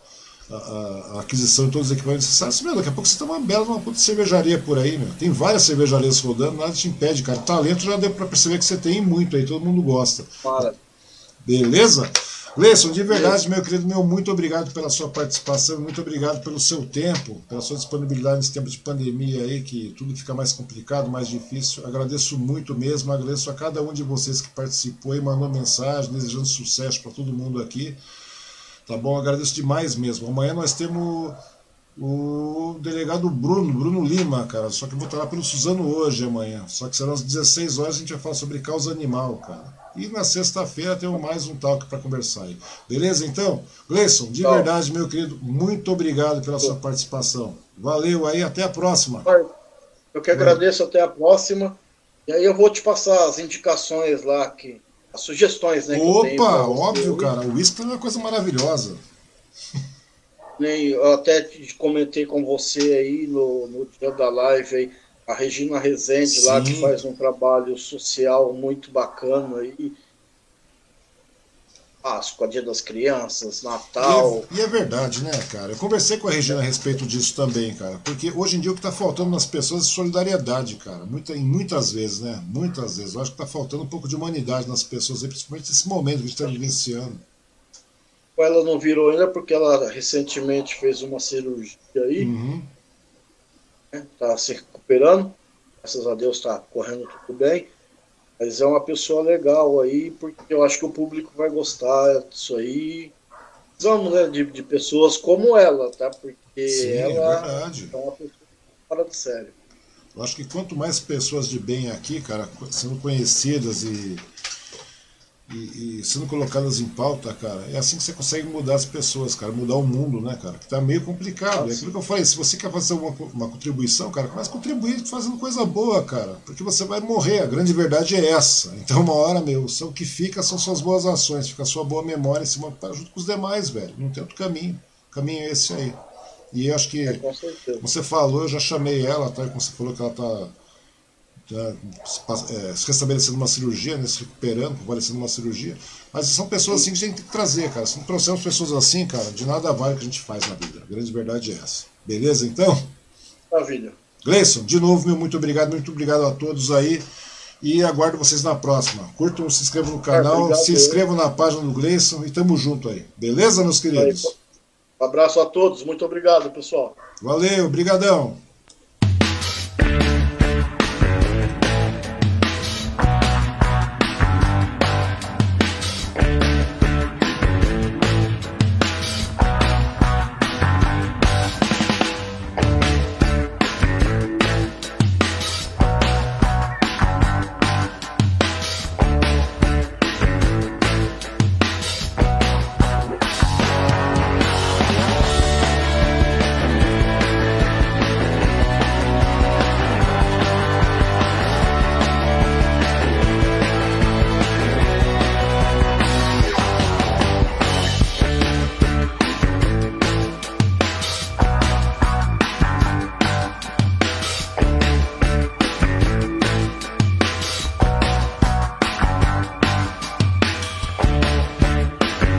a, a, aquisição de todos os equipamentos necessários. Meu, daqui a pouco você tem uma bela uma puta cervejaria por aí, meu. Tem várias cervejarias rodando, nada te impede, cara. Talento já deu para perceber que você tem muito aí, todo mundo gosta. Para. Beleza? Leison, de verdade, meu querido, meu, muito obrigado pela sua participação, muito obrigado pelo seu tempo, pela sua disponibilidade nesse tempo de pandemia aí, que tudo fica mais complicado, mais difícil. Agradeço muito mesmo, agradeço a cada um de vocês que participou e mandou mensagem, desejando sucesso para todo mundo aqui. Tá bom? Agradeço demais mesmo. Amanhã nós temos o delegado Bruno, Bruno Lima, cara. Só que eu vou estar lá pelo Suzano hoje, amanhã. Só que serão às 16 horas a gente vai falar sobre causa animal, cara. E na sexta-feira temos mais um talk para conversar aí. Beleza, então? Gleison, de verdade, meu querido, muito obrigado pela sua participação. Valeu aí, até a próxima. Eu que agradeço, até a próxima. E aí eu vou te passar as indicações lá que as sugestões, né? Opa, óbvio, cara. O whisky é uma coisa maravilhosa. Nem, eu até comentei com você aí no, no dia da live aí, a Regina Rezende Sim. lá, que faz um trabalho social muito bacana aí Páscoa, Dia das Crianças, Natal. E é, e é, verdade, né, cara? Eu conversei com a Regina a respeito disso também, cara. Porque hoje em dia o que está faltando nas pessoas é solidariedade, cara. Muita, em muitas vezes, né? Muitas vezes. Eu acho que está faltando um pouco de humanidade nas pessoas, principalmente nesse momento que a gente está vivenciando. Ela não virou ainda porque ela recentemente fez uma cirurgia aí. Uhum. Né? Tá se recuperando. Graças a Deus está correndo tudo bem. Mas é uma pessoa legal aí, porque eu acho que o público vai gostar disso aí. Precisamos né, de, de pessoas como ela, tá? Porque Sim, é ela é, é uma pessoa fora de sério. Eu acho que quanto mais pessoas de bem aqui, cara, sendo conhecidas e e, e, sendo colocadas em pauta, cara, é assim que você consegue mudar as pessoas, cara, mudar o mundo, né, cara? Que tá meio complicado. Ah, é aquilo que eu falei, se você quer fazer uma, uma contribuição, cara, comece a contribuir fazendo coisa boa, cara. Porque você vai morrer, a grande verdade é essa. Então, uma hora, meu, o que fica são suas boas ações, fica a sua boa memória em cima, tá junto com os demais, velho. Não tem outro caminho. O caminho é esse aí. E eu acho que, é, você falou, eu já chamei ela, tá? Como você falou que ela tá já, é, se restabelecendo uma cirurgia, né, se recuperando, convalescendo uma cirurgia. Mas são pessoas assim que a gente tem que trazer, cara. Se não trouxermos pessoas assim, cara, de nada vale o que a gente faz na vida. A grande verdade é essa. Beleza, então? Maravilha. Gleison, de novo, meu muito obrigado, muito obrigado a todos aí. E aguardo vocês na próxima. Curtam, se inscrevam no canal, é, se inscrevam na página do Gleison e tamo junto aí. Beleza, meus queridos? Um abraço a todos, muito obrigado, pessoal. Valeu, brigadão.